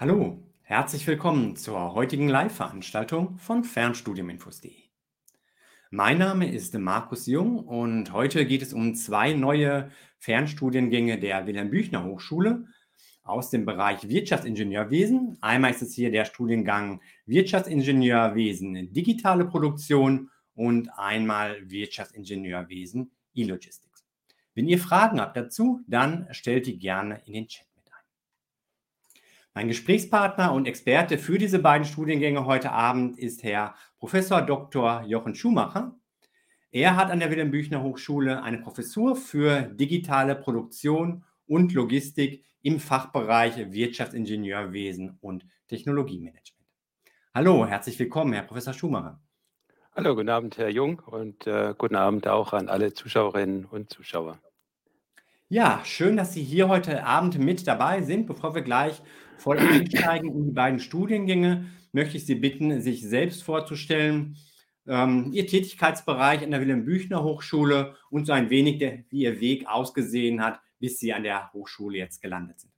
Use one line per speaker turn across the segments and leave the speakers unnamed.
Hallo, herzlich willkommen zur heutigen Live-Veranstaltung von Fernstudiuminfos.de. Mein Name ist Markus Jung und heute geht es um zwei neue Fernstudiengänge der Wilhelm Büchner Hochschule aus dem Bereich Wirtschaftsingenieurwesen. Einmal ist es hier der Studiengang Wirtschaftsingenieurwesen Digitale Produktion und einmal Wirtschaftsingenieurwesen E-Logistics. Wenn ihr Fragen habt dazu, dann stellt die gerne in den Chat. Mein Gesprächspartner und Experte für diese beiden Studiengänge heute Abend ist Herr Professor Dr. Jochen Schumacher. Er hat an der Wilhelm Büchner Hochschule eine Professur für digitale Produktion und Logistik im Fachbereich Wirtschaftsingenieurwesen und Technologiemanagement. Hallo, herzlich willkommen, Herr Professor Schumacher.
Hallo, guten Abend, Herr Jung, und äh, guten Abend auch an alle Zuschauerinnen und Zuschauer.
Ja, schön, dass Sie hier heute Abend mit dabei sind. Bevor wir gleich voll einsteigen in die beiden Studiengänge, möchte ich Sie bitten, sich selbst vorzustellen, ähm, Ihr Tätigkeitsbereich an der Wilhelm Büchner Hochschule und so ein wenig, der, wie Ihr Weg ausgesehen hat, bis Sie an der Hochschule jetzt gelandet sind.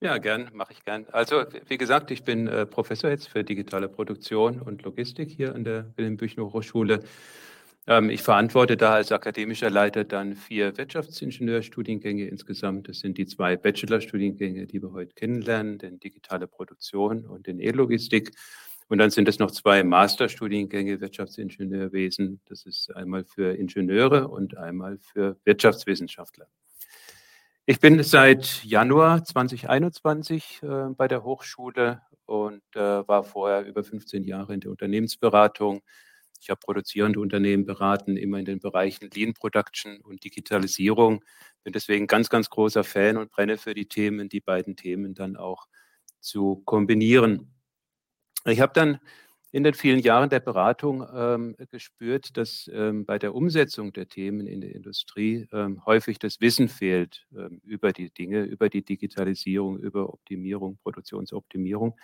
Ja, gern, mache ich gern. Also, wie gesagt, ich bin äh, Professor jetzt für digitale Produktion und Logistik hier an der Wilhelm Büchner Hochschule. Ähm, ich verantworte da als akademischer Leiter dann vier Wirtschaftsingenieurstudiengänge insgesamt. Das sind die zwei Bachelorstudiengänge, die wir heute kennenlernen, den digitale Produktion und den E-Logistik. Und dann sind es noch zwei Masterstudiengänge Wirtschaftsingenieurwesen. Das ist einmal für Ingenieure und einmal für Wirtschaftswissenschaftler. Ich bin seit Januar 2021 äh, bei der Hochschule und äh, war vorher über 15 Jahre in der Unternehmensberatung. Ich habe produzierende Unternehmen beraten, immer in den Bereichen Lean Production und Digitalisierung. Bin deswegen ganz, ganz großer Fan und brenne für die Themen, die beiden Themen dann auch zu kombinieren. Ich habe dann in den vielen Jahren der Beratung ähm, gespürt, dass ähm, bei der Umsetzung der Themen in der Industrie ähm, häufig das Wissen fehlt ähm, über die Dinge, über die Digitalisierung, über Optimierung, Produktionsoptimierung.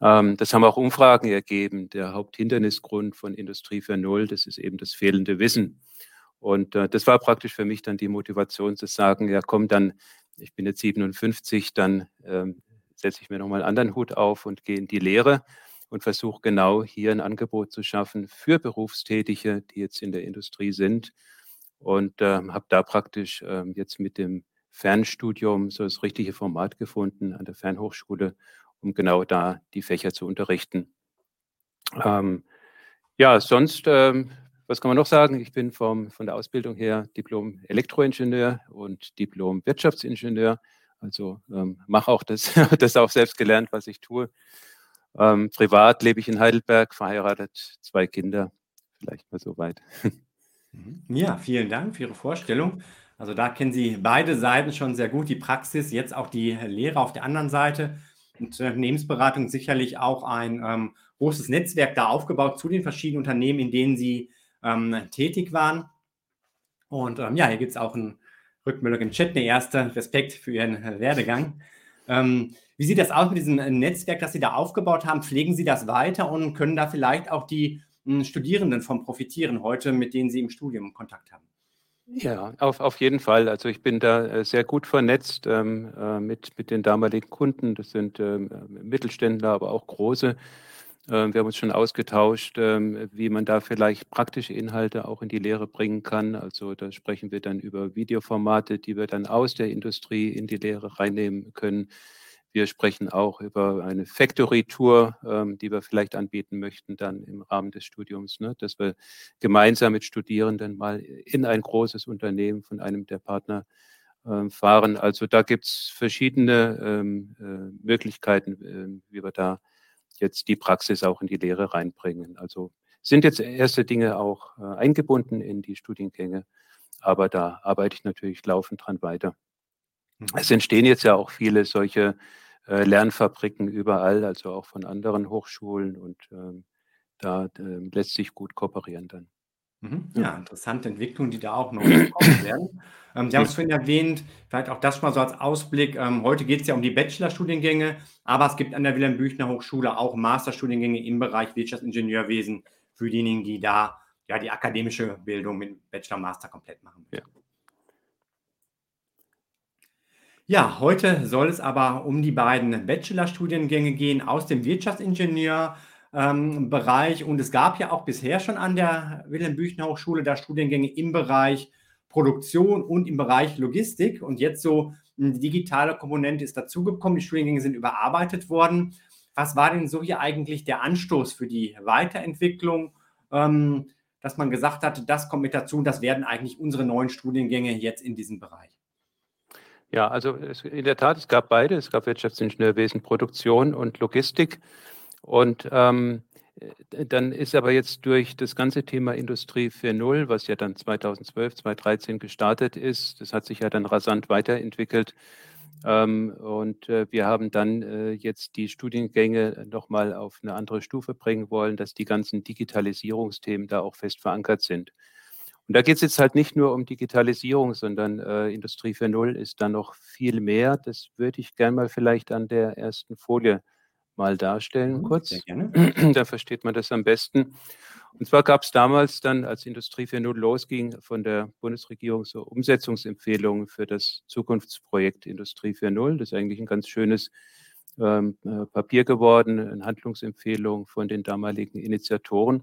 Ähm, das haben auch Umfragen ergeben. Der Haupthindernisgrund von Industrie 4.0, das ist eben das fehlende Wissen. Und äh, das war praktisch für mich dann die Motivation zu sagen, ja komm, dann, ich bin jetzt 57, dann ähm, setze ich mir nochmal einen anderen Hut auf und gehe in die Lehre und versuche genau hier ein Angebot zu schaffen für Berufstätige, die jetzt in der Industrie sind. Und äh, habe da praktisch äh, jetzt mit dem Fernstudium so das richtige Format gefunden an der Fernhochschule, um genau da die Fächer zu unterrichten. Ähm, ja, sonst, ähm, was kann man noch sagen? Ich bin vom, von der Ausbildung her Diplom Elektroingenieur und Diplom Wirtschaftsingenieur. Also ähm, mache auch das, das auch selbst gelernt, was ich tue. Ähm, privat lebe ich in Heidelberg, verheiratet, zwei Kinder. Vielleicht mal so weit.
Mhm. Ja, vielen Dank für Ihre Vorstellung. Also da kennen Sie beide Seiten schon sehr gut, die Praxis, jetzt auch die Lehre auf der anderen Seite. Unternehmensberatung sicherlich auch ein ähm, großes Netzwerk da aufgebaut zu den verschiedenen Unternehmen, in denen Sie ähm, tätig waren. Und ähm, ja, hier gibt es auch eine Rückmeldung im Chat, eine erste Respekt für Ihren Werdegang. Ähm, wie sieht das aus mit diesem äh, Netzwerk, das Sie da aufgebaut haben? Pflegen Sie das weiter und können da vielleicht auch die hm, Studierenden von profitieren heute, mit denen Sie im Studium Kontakt haben?
Ja, auf, auf jeden Fall. Also ich bin da äh, sehr gut vernetzt ähm, äh, mit, mit den damaligen Kunden. Das sind ähm, Mittelständler, aber auch große. Ähm, wir haben uns schon ausgetauscht, ähm, wie man da vielleicht praktische Inhalte auch in die Lehre bringen kann. Also da sprechen wir dann über Videoformate, die wir dann aus der Industrie in die Lehre reinnehmen können. Wir sprechen auch über eine Factory-Tour, ähm, die wir vielleicht anbieten möchten dann im Rahmen des Studiums, ne? dass wir gemeinsam mit Studierenden mal in ein großes Unternehmen von einem der Partner äh, fahren. Also da gibt es verschiedene ähm, äh, Möglichkeiten, äh, wie wir da jetzt die Praxis auch in die Lehre reinbringen. Also sind jetzt erste Dinge auch äh, eingebunden in die Studiengänge, aber da arbeite ich natürlich laufend dran weiter. Mhm. Es entstehen jetzt ja auch viele solche Lernfabriken überall, also auch von anderen Hochschulen und ähm, da äh, lässt sich gut kooperieren dann.
Mhm. Ja, interessante Entwicklungen, die da auch noch kommen werden. Ähm, Sie haben es vorhin erwähnt, vielleicht auch das mal so als Ausblick. Ähm, heute geht es ja um die Bachelorstudiengänge, aber es gibt an der Wilhelm Büchner Hochschule auch Masterstudiengänge im Bereich Wirtschaftsingenieurwesen für diejenigen, die da ja die akademische Bildung mit Bachelor, Master komplett machen. Ja. Ja, heute soll es aber um die beiden Bachelorstudiengänge gehen aus dem Wirtschaftsingenieur ähm. Und es gab ja auch bisher schon an der Wilhelm Büchner Hochschule da Studiengänge im Bereich Produktion und im Bereich Logistik. Und jetzt so eine digitale Komponente ist dazugekommen. Die Studiengänge sind überarbeitet worden. Was war denn so hier eigentlich der Anstoß für die Weiterentwicklung, ähm, dass man gesagt hat, das kommt mit dazu und das werden eigentlich unsere neuen Studiengänge jetzt in diesem Bereich?
Ja, also es, in der Tat, es gab beide. Es gab Wirtschaftsingenieurwesen, Produktion und Logistik. Und ähm, äh, dann ist aber jetzt durch das ganze Thema Industrie 4.0, was ja dann 2012, 2013 gestartet ist, das hat sich ja dann rasant weiterentwickelt. Ähm, und äh, wir haben dann äh, jetzt die Studiengänge nochmal auf eine andere Stufe bringen wollen, dass die ganzen Digitalisierungsthemen da auch fest verankert sind. Und da geht es jetzt halt nicht nur um Digitalisierung, sondern äh, Industrie 4.0 ist da noch viel mehr. Das würde ich gerne mal vielleicht an der ersten Folie mal darstellen
Mhm,
kurz. Da versteht man das am besten. Und zwar gab es damals dann, als Industrie 4.0 losging, von der Bundesregierung so Umsetzungsempfehlungen für das Zukunftsprojekt Industrie 4.0. Das ist eigentlich ein ganz schönes ähm, äh, Papier geworden, eine Handlungsempfehlung von den damaligen Initiatoren.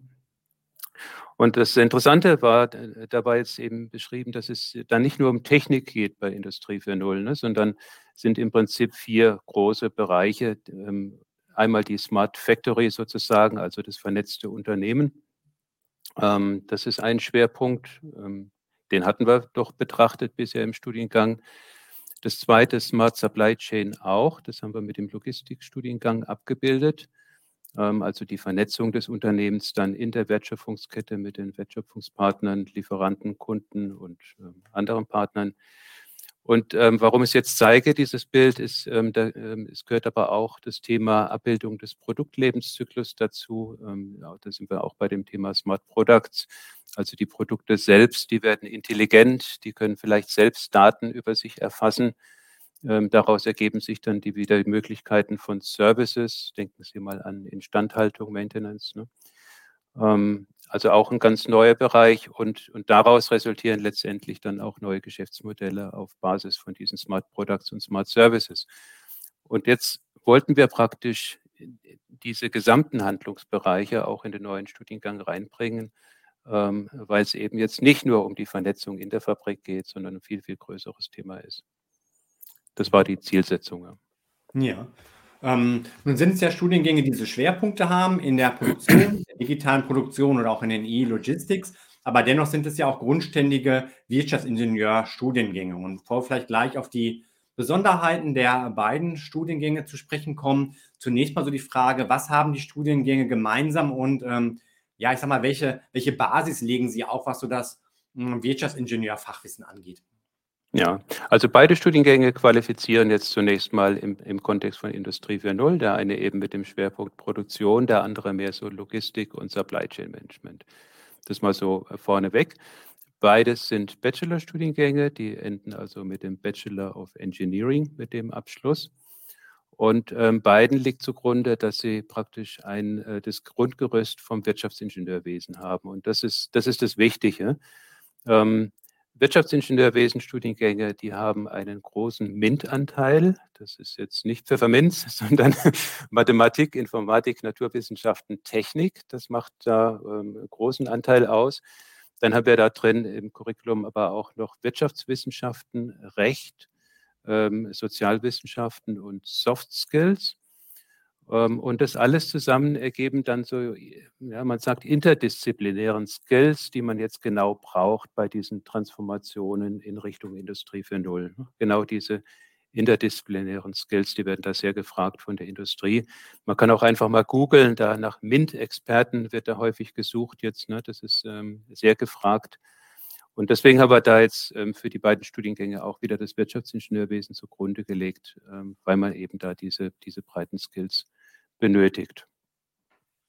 Und das Interessante war dabei jetzt eben beschrieben, dass es dann nicht nur um Technik geht bei Industrie 4.0, ne, sondern sind im Prinzip vier große Bereiche. Ähm, einmal die Smart Factory sozusagen, also das vernetzte Unternehmen. Ähm, das ist ein Schwerpunkt, ähm, den hatten wir doch betrachtet bisher im Studiengang. Das zweite Smart Supply Chain auch, das haben wir mit dem Logistikstudiengang abgebildet. Ähm, also die Vernetzung des Unternehmens dann in der Wertschöpfungskette mit den Wertschöpfungspartnern, Lieferanten, Kunden und ähm, anderen Partnern. Und ähm, warum ich es jetzt zeige, dieses Bild, ist, ähm, da, ähm, es gehört aber auch das Thema Abbildung des Produktlebenszyklus dazu. Ähm, ja, da sind wir auch bei dem Thema Smart Products. Also die Produkte selbst, die werden intelligent, die können vielleicht selbst Daten über sich erfassen. Ähm, daraus ergeben sich dann die wieder Möglichkeiten von Services. Denken Sie mal an Instandhaltung, Maintenance. Ne? Ähm, also auch ein ganz neuer Bereich und, und daraus resultieren letztendlich dann auch neue Geschäftsmodelle auf Basis von diesen Smart Products und Smart Services. Und jetzt wollten wir praktisch diese gesamten Handlungsbereiche auch in den neuen Studiengang reinbringen, ähm, weil es eben jetzt nicht nur um die Vernetzung in der Fabrik geht, sondern ein viel, viel größeres Thema ist. Das war die Zielsetzung.
Ja. Ähm, nun sind es ja Studiengänge, die diese Schwerpunkte haben in der Produktion, der digitalen Produktion oder auch in den E-Logistics. Aber dennoch sind es ja auch grundständige Wirtschaftsingenieur-Studiengänge. Und bevor wir vielleicht gleich auf die Besonderheiten der beiden Studiengänge zu sprechen kommen, zunächst mal so die Frage, was haben die Studiengänge gemeinsam und ähm, ja, ich sag mal, welche, welche Basis legen sie auch, was so das hm, Wirtschaftsingenieurfachwissen angeht?
Ja, also beide Studiengänge qualifizieren jetzt zunächst mal im, im Kontext von Industrie 4.0, der eine eben mit dem Schwerpunkt Produktion, der andere mehr so Logistik und Supply Chain Management. Das mal so äh, vorneweg. Beides sind Bachelorstudiengänge, die enden also mit dem Bachelor of Engineering, mit dem Abschluss. Und ähm, beiden liegt zugrunde, dass sie praktisch ein, äh, das Grundgerüst vom Wirtschaftsingenieurwesen haben. Und das ist das, ist das Wichtige. Ähm, Wirtschaftsingenieurwesen Studiengänge, die haben einen großen MINT-Anteil. Das ist jetzt nicht Pfefferminz, sondern Mathematik, Informatik, Naturwissenschaften, Technik. Das macht da ähm, einen großen Anteil aus. Dann haben wir da drin im Curriculum aber auch noch Wirtschaftswissenschaften, Recht, ähm, Sozialwissenschaften und Soft Skills. Ähm, und das alles zusammen ergeben dann so, ja, man sagt, interdisziplinären Skills, die man jetzt genau braucht bei diesen Transformationen in Richtung Industrie 4.0. Ne? Genau diese interdisziplinären Skills, die werden da sehr gefragt von der Industrie. Man kann auch einfach mal googeln, da nach MINT-Experten wird da häufig gesucht jetzt. Ne? Das ist ähm, sehr gefragt. Und deswegen haben wir da jetzt ähm, für die beiden Studiengänge auch wieder das Wirtschaftsingenieurwesen zugrunde gelegt, ähm, weil man eben da diese, diese breiten Skills benötigt.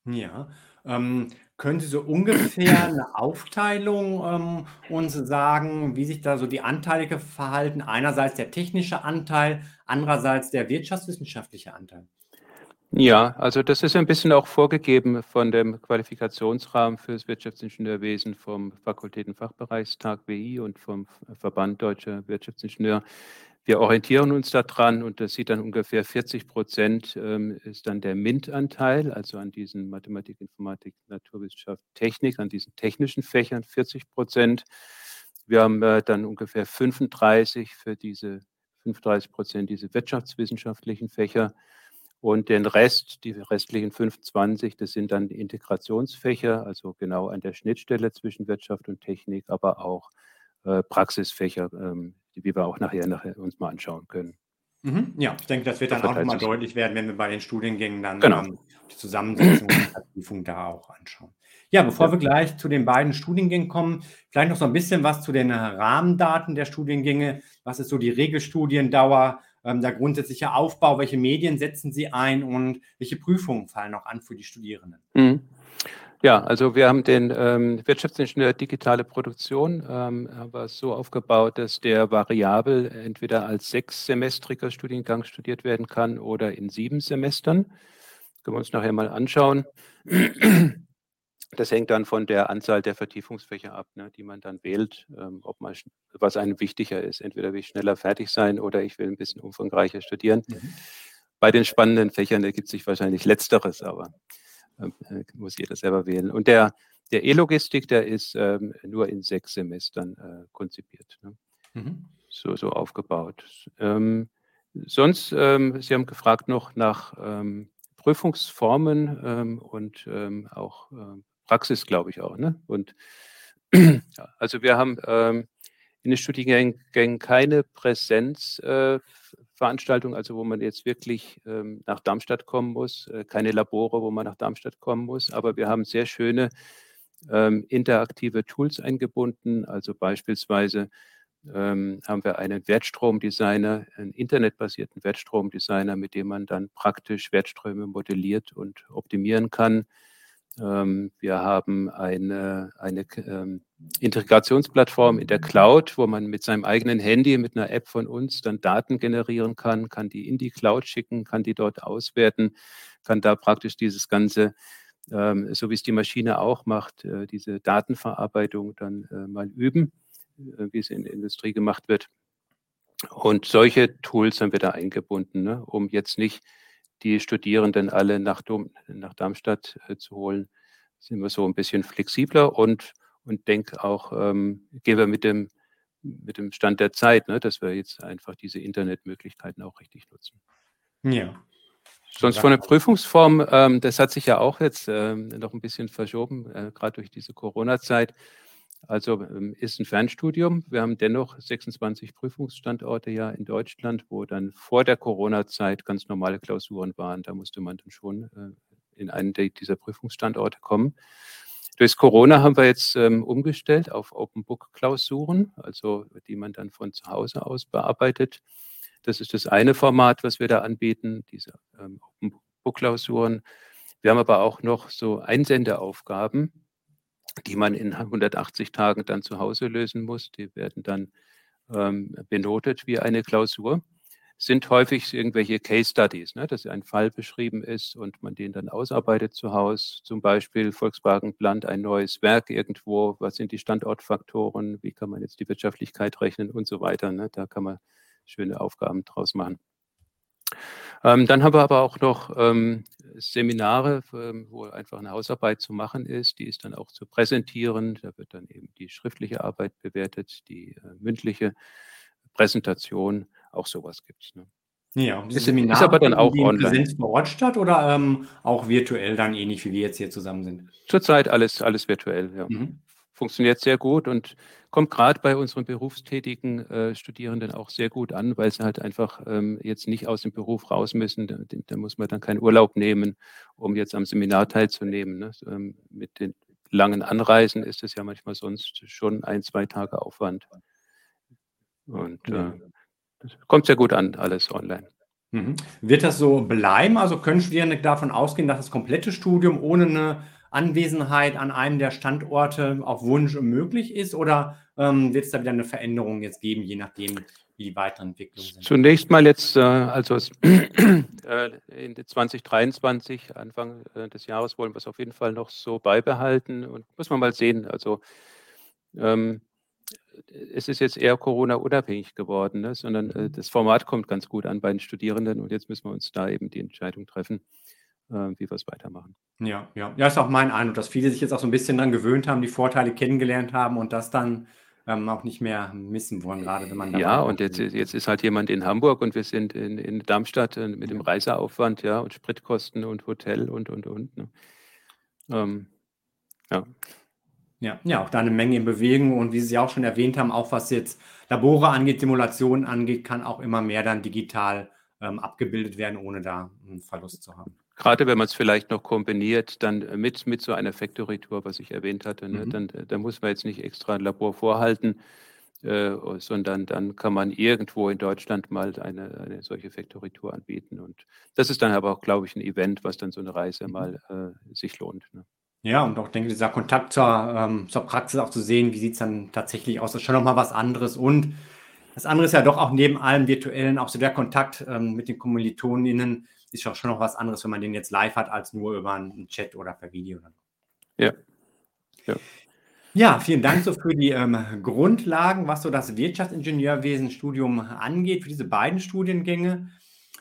Ja, ähm, können Sie so ungefähr eine Aufteilung ähm, uns sagen, wie sich da so die Anteile verhalten? Einerseits der technische Anteil, andererseits der wirtschaftswissenschaftliche Anteil.
Ja, also das ist ein bisschen auch vorgegeben von dem Qualifikationsrahmen fürs Wirtschaftsingenieurwesen vom Fakultätenfachbereichstag WI und vom Verband Deutscher Wirtschaftsingenieur. wir orientieren uns daran und das sieht dann ungefähr 40 Prozent ähm, ist dann der MINT-Anteil, also an diesen Mathematik, Informatik, Naturwissenschaft, Technik, an diesen technischen Fächern 40 Prozent. Wir haben äh, dann ungefähr 35 für diese 35 Prozent diese wirtschaftswissenschaftlichen Fächer und den Rest, die restlichen 25, das sind dann Integrationsfächer, also genau an der Schnittstelle zwischen Wirtschaft und Technik, aber auch äh, Praxisfächer, ähm, die wir auch nachher, nachher uns mal anschauen können.
Mhm, ja, ich denke, das wird dann auch nochmal deutlich werden, wenn wir bei den Studiengängen dann
genau. ähm,
die Zusammensetzung und Vertiefung da auch anschauen. Ja, bevor ja. wir gleich zu den beiden Studiengängen kommen, vielleicht noch so ein bisschen was zu den Rahmendaten der Studiengänge. Was ist so die Regelstudiendauer? Ähm, der grundsätzliche Aufbau, welche Medien setzen Sie ein und welche Prüfungen fallen auch an für die Studierenden?
Mhm. Ja, also wir haben den ähm, Wirtschaftsingenieur digitale Produktion ähm, aber so aufgebaut, dass der variabel entweder als sechssemestriger Studiengang studiert werden kann oder in sieben Semestern. Können wir uns nachher mal anschauen. Das hängt dann von der Anzahl der Vertiefungsfächer ab, ne, die man dann wählt, ähm, ob man, was einem wichtiger ist. Entweder will ich schneller fertig sein oder ich will ein bisschen umfangreicher studieren. Mhm. Bei den spannenden Fächern ergibt sich wahrscheinlich Letzteres, aber ähm, äh, muss jeder selber wählen. Und der, der E-Logistik, der ist ähm, nur in sechs Semestern äh, konzipiert. Ne? Mhm. So, so aufgebaut. Ähm, sonst, ähm, Sie haben gefragt noch nach ähm, Prüfungsformen ähm, und auch Praxis, glaube ich auch. Ne? Und also wir haben ähm, in den Studiengängen keine Präsenzveranstaltung, äh, also wo man jetzt wirklich ähm, nach Darmstadt kommen muss, äh, keine Labore, wo man nach Darmstadt kommen muss, aber wir haben sehr schöne ähm, interaktive Tools eingebunden, also beispielsweise ähm, haben wir einen Wertstromdesigner, einen internetbasierten Wertstromdesigner, mit dem man dann praktisch Wertströme modelliert und optimieren kann. Ähm, wir haben eine, eine ähm, Integrationsplattform in der Cloud, wo man mit seinem eigenen Handy, mit einer App von uns dann Daten generieren kann, kann die in die Cloud schicken, kann die dort auswerten, kann da praktisch dieses ganze, ähm, so wie es die Maschine auch macht, äh, diese Datenverarbeitung dann äh, mal üben, äh, wie es in der Industrie gemacht wird. Und solche Tools haben wir da eingebunden, ne, um jetzt nicht die Studierenden alle nach, nach Darmstadt äh, zu holen, sind wir so ein bisschen flexibler und, und denke auch, ähm, gehen wir mit dem, mit dem Stand der Zeit, ne, dass wir jetzt einfach diese Internetmöglichkeiten auch richtig nutzen.
Ja.
Sonst von der Prüfungsform, ähm, das hat sich ja auch jetzt ähm, noch ein bisschen verschoben, äh, gerade durch diese Corona-Zeit. Also ähm, ist ein Fernstudium. Wir haben dennoch 26 Prüfungsstandorte ja in Deutschland, wo dann vor der Corona-Zeit ganz normale Klausuren waren. Da musste man dann schon äh, in einen dieser Prüfungsstandorte kommen. Durch Corona haben wir jetzt ähm, umgestellt auf Open Book Klausuren, also die man dann von zu Hause aus bearbeitet. Das ist das eine Format, was wir da anbieten, diese ähm, Open Book Klausuren. Wir haben aber auch noch so Einsendeaufgaben, die man in 180 Tagen dann zu Hause lösen muss. Die werden dann ähm, benotet wie eine Klausur. Sind häufig irgendwelche Case Studies, ne, dass ein Fall beschrieben ist und man den dann ausarbeitet zu Hause. Zum Beispiel Volkswagen plant ein neues Werk irgendwo. Was sind die Standortfaktoren? Wie kann man jetzt die Wirtschaftlichkeit rechnen und so weiter. Ne? Da kann man schöne Aufgaben draus machen. Ähm, dann haben wir aber auch noch ähm, Seminare, ähm, wo einfach eine Hausarbeit zu machen ist. Die ist dann auch zu präsentieren. Da wird dann eben die schriftliche Arbeit bewertet, die äh, mündliche Präsentation. Auch sowas gibt es. Ne?
Ja, und diese Seminare ist aber dann auch online. Präsenz vor Ort statt oder ähm, auch virtuell dann ähnlich wie wir jetzt hier zusammen sind?
Zurzeit alles, alles virtuell, ja. Mhm funktioniert sehr gut und kommt gerade bei unseren berufstätigen äh, Studierenden auch sehr gut an, weil sie halt einfach ähm, jetzt nicht aus dem Beruf raus müssen. Da, da, muss man dann keinen Urlaub nehmen, um jetzt am Seminar teilzunehmen. Ne? Ähm, mit den langen Anreisen ist es ja manchmal sonst schon ein, zwei Tage Aufwand. Und äh, das kommt sehr gut an, alles online.
Mhm. Wird das so bleiben? Also können Studierende davon ausgehen, dass das komplette Studium ohne eine Anwesenheit an einem der Standorte auf Wunsch möglich ist oder ähm, wird es da wieder eine Veränderung jetzt geben, je nachdem, wie die weiteren Entwicklungen sind?
Zunächst mal jetzt, äh, also äh, in 2023, Anfang äh, des Jahres, wollen wir es auf jeden Fall noch so beibehalten und muss man mal sehen. Also ähm, es ist jetzt eher Corona-unabhängig geworden, ne? sondern äh, das Format kommt ganz gut an bei den Studierenden und jetzt müssen wir uns da eben die Entscheidung treffen, wie wir es weitermachen.
Ja, ja. Ja, ist auch mein Eindruck, dass viele sich jetzt auch so ein bisschen dran gewöhnt haben, die Vorteile kennengelernt haben und das dann ähm, auch nicht mehr missen wollen, gerade wenn man
Ja, und jetzt, jetzt ist halt jemand in Hamburg und wir sind in, in Darmstadt äh, mit dem Reiseaufwand, ja, und Spritkosten und Hotel und, und, und. Ne? Ähm, ja.
Ja, ja, auch da eine Menge in Bewegung und wie Sie auch schon erwähnt haben, auch was jetzt Labore angeht, Simulationen angeht, kann auch immer mehr dann digital ähm, abgebildet werden, ohne da einen Verlust zu haben.
Gerade wenn man es vielleicht noch kombiniert, dann mit, mit so einer Factory-Tour, was ich erwähnt hatte, ne, mhm. dann, dann muss man jetzt nicht extra ein Labor vorhalten, äh, sondern dann kann man irgendwo in Deutschland mal eine, eine solche Factory-Tour anbieten. Und das ist dann aber auch, glaube ich, ein Event, was dann so eine Reise mhm. mal äh, sich lohnt. Ne?
Ja, und auch denke, dieser Kontakt zur, ähm, zur Praxis auch zu sehen, wie sieht es dann tatsächlich aus, das ist schon nochmal was anderes. Und das andere ist ja doch auch neben allem Virtuellen, auch so der Kontakt ähm, mit den KommilitonInnen ist auch schon noch was anderes, wenn man den jetzt live hat, als nur über einen Chat oder per Video.
Ja.
Ja, ja vielen Dank so für die ähm, Grundlagen, was so das Wirtschaftsingenieurwesen-Studium angeht, für diese beiden Studiengänge.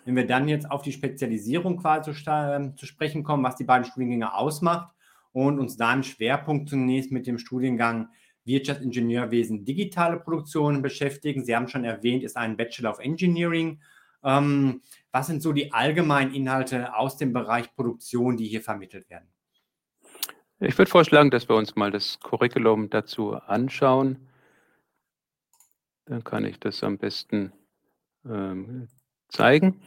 Wenn wir dann jetzt auf die Spezialisierung quasi zu, äh, zu sprechen kommen, was die beiden Studiengänge ausmacht, und uns da im Schwerpunkt zunächst mit dem Studiengang Wirtschaftsingenieurwesen digitale Produktion beschäftigen. Sie haben schon erwähnt, ist ein Bachelor of Engineering. Ähm, was sind so die allgemeinen Inhalte aus dem Bereich Produktion, die hier vermittelt werden?
Ich würde vorschlagen, dass wir uns mal das Curriculum dazu anschauen. Dann kann ich das am besten ähm, zeigen.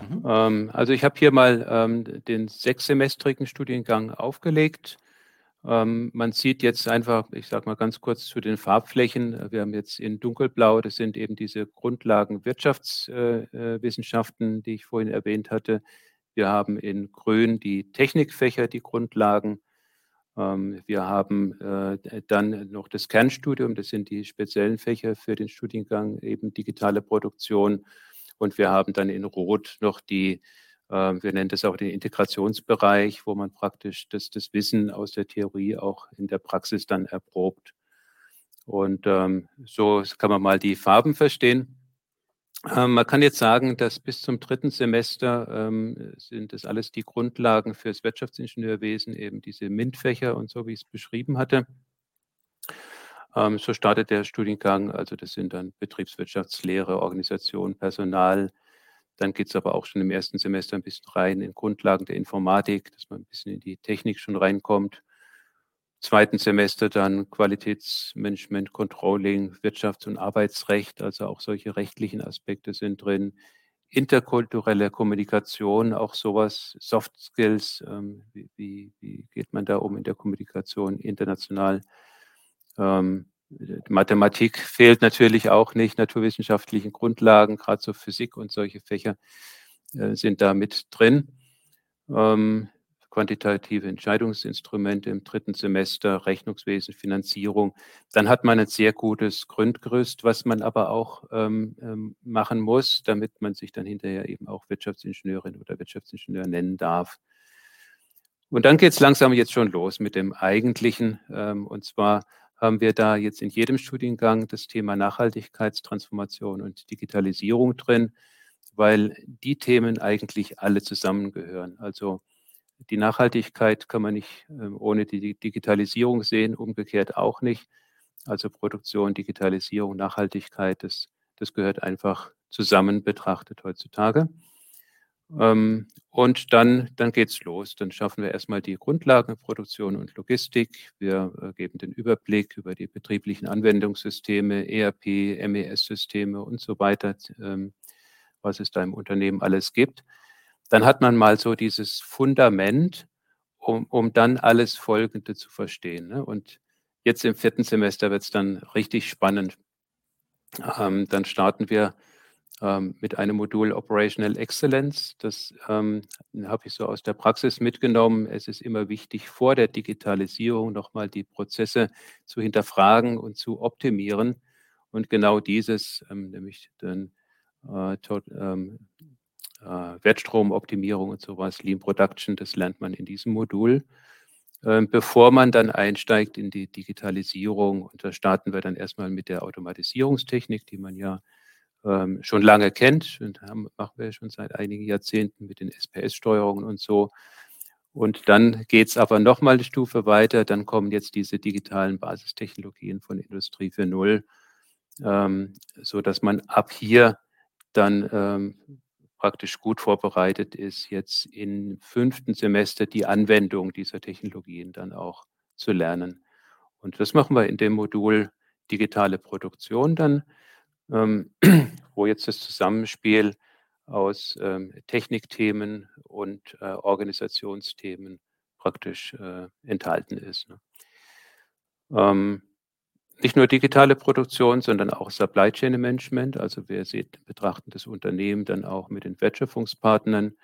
Mhm. Ähm, also ich habe hier mal ähm, den sechssemestrigen Studiengang aufgelegt. Ähm, man sieht jetzt einfach, ich sage mal ganz kurz zu den Farbflächen. Wir haben jetzt in dunkelblau, das sind eben diese Grundlagen Wirtschaftswissenschaften, äh, die ich vorhin erwähnt hatte. Wir haben in grün die Technikfächer, die Grundlagen. Ähm, wir haben äh, dann noch das Kernstudium, das sind die speziellen Fächer für den Studiengang, eben digitale Produktion. Und wir haben dann in Rot noch die, äh, wir nennen das auch den Integrationsbereich, wo man praktisch das, das Wissen aus der Theorie auch in der Praxis dann erprobt. Und ähm, so kann man mal die Farben verstehen. Ähm, man kann jetzt sagen, dass bis zum dritten Semester ähm, sind das alles die Grundlagen fürs Wirtschaftsingenieurwesen, eben diese MINT-Fächer und so, wie ich es beschrieben hatte. Ähm, so startet der Studiengang. Also das sind dann Betriebswirtschaftslehre, Organisation, Personal. Dann geht es aber auch schon im ersten Semester ein bisschen rein in Grundlagen der Informatik, dass man ein bisschen in die Technik schon reinkommt. Zweiten Semester dann Qualitätsmanagement, Controlling, Wirtschafts- und Arbeitsrecht, also auch solche rechtlichen Aspekte sind drin. Interkulturelle Kommunikation, auch sowas, Soft Skills, ähm, wie, wie, wie geht man da um in der Kommunikation international? Ähm, Mathematik fehlt natürlich auch nicht, naturwissenschaftlichen Grundlagen, gerade so Physik und solche Fächer äh, sind da mit drin. Ähm, quantitative Entscheidungsinstrumente im dritten Semester, Rechnungswesen, Finanzierung. Dann hat man ein sehr gutes Grundgerüst, was man aber auch ähm, ähm machen muss, damit man sich dann hinterher eben auch Wirtschaftsingenieurin oder Wirtschaftsingenieur nennen darf. Und dann geht es langsam jetzt schon los mit dem Eigentlichen, ähm, und zwar haben wir da jetzt in jedem Studiengang das Thema Nachhaltigkeitstransformation und Digitalisierung drin, weil die Themen eigentlich alle zusammengehören. Also die Nachhaltigkeit kann man nicht ähm, ohne die Digitalisierung sehen, umgekehrt auch nicht. Also Produktion, Digitalisierung, Nachhaltigkeit, das, das gehört einfach zusammen betrachtet heutzutage. Ähm, und dann, dann geht es los. Dann schaffen wir erstmal die Grundlagen Produktion und Logistik. Wir äh, geben den Überblick über die betrieblichen Anwendungssysteme, ERP, MES-Systeme und so weiter, ähm, was es da im Unternehmen alles gibt. Dann hat man mal so dieses Fundament, um, um dann alles Folgende zu verstehen. Ne? Und jetzt im vierten Semester wird es dann richtig spannend. Ähm, dann starten wir ähm, mit einem Modul Operational Excellence. Das ähm, habe ich so aus der Praxis mitgenommen. Es ist immer wichtig, vor der Digitalisierung nochmal die Prozesse zu hinterfragen und zu optimieren. Und genau dieses, ähm, nämlich den, äh, ähm, äh, Wertstromoptimierung und sowas, Lean Production, das lernt man in diesem Modul. ähm, bevor man dann einsteigt in die Digitalisierung. Und da starten wir dann erstmal mit der Automatisierungstechnik, die man ja ähm, schon lange kennt. Und haben, machen wir schon seit einigen Jahrzehnten mit den SPS-Steuerungen und so. Und dann geht es aber nochmal eine Stufe weiter. Dann kommen jetzt diese digitalen Basistechnologien von Industrie 4.0, ähm, so dass man ab hier dann ähm, praktisch gut vorbereitet ist, jetzt im fünften Semester die Anwendung dieser Technologien dann auch zu lernen. Und das machen wir in dem Modul digitale Produktion dann, wo jetzt das Zusammenspiel aus ähm, Technikthemen und äh, Organisationsthemen praktisch äh, enthalten ist. Ne? Ähm, nicht nur digitale Produktion, sondern auch Supply Chain Management. Also wir betrachten das Unternehmen dann auch mit den Wertschöpfungspartnern.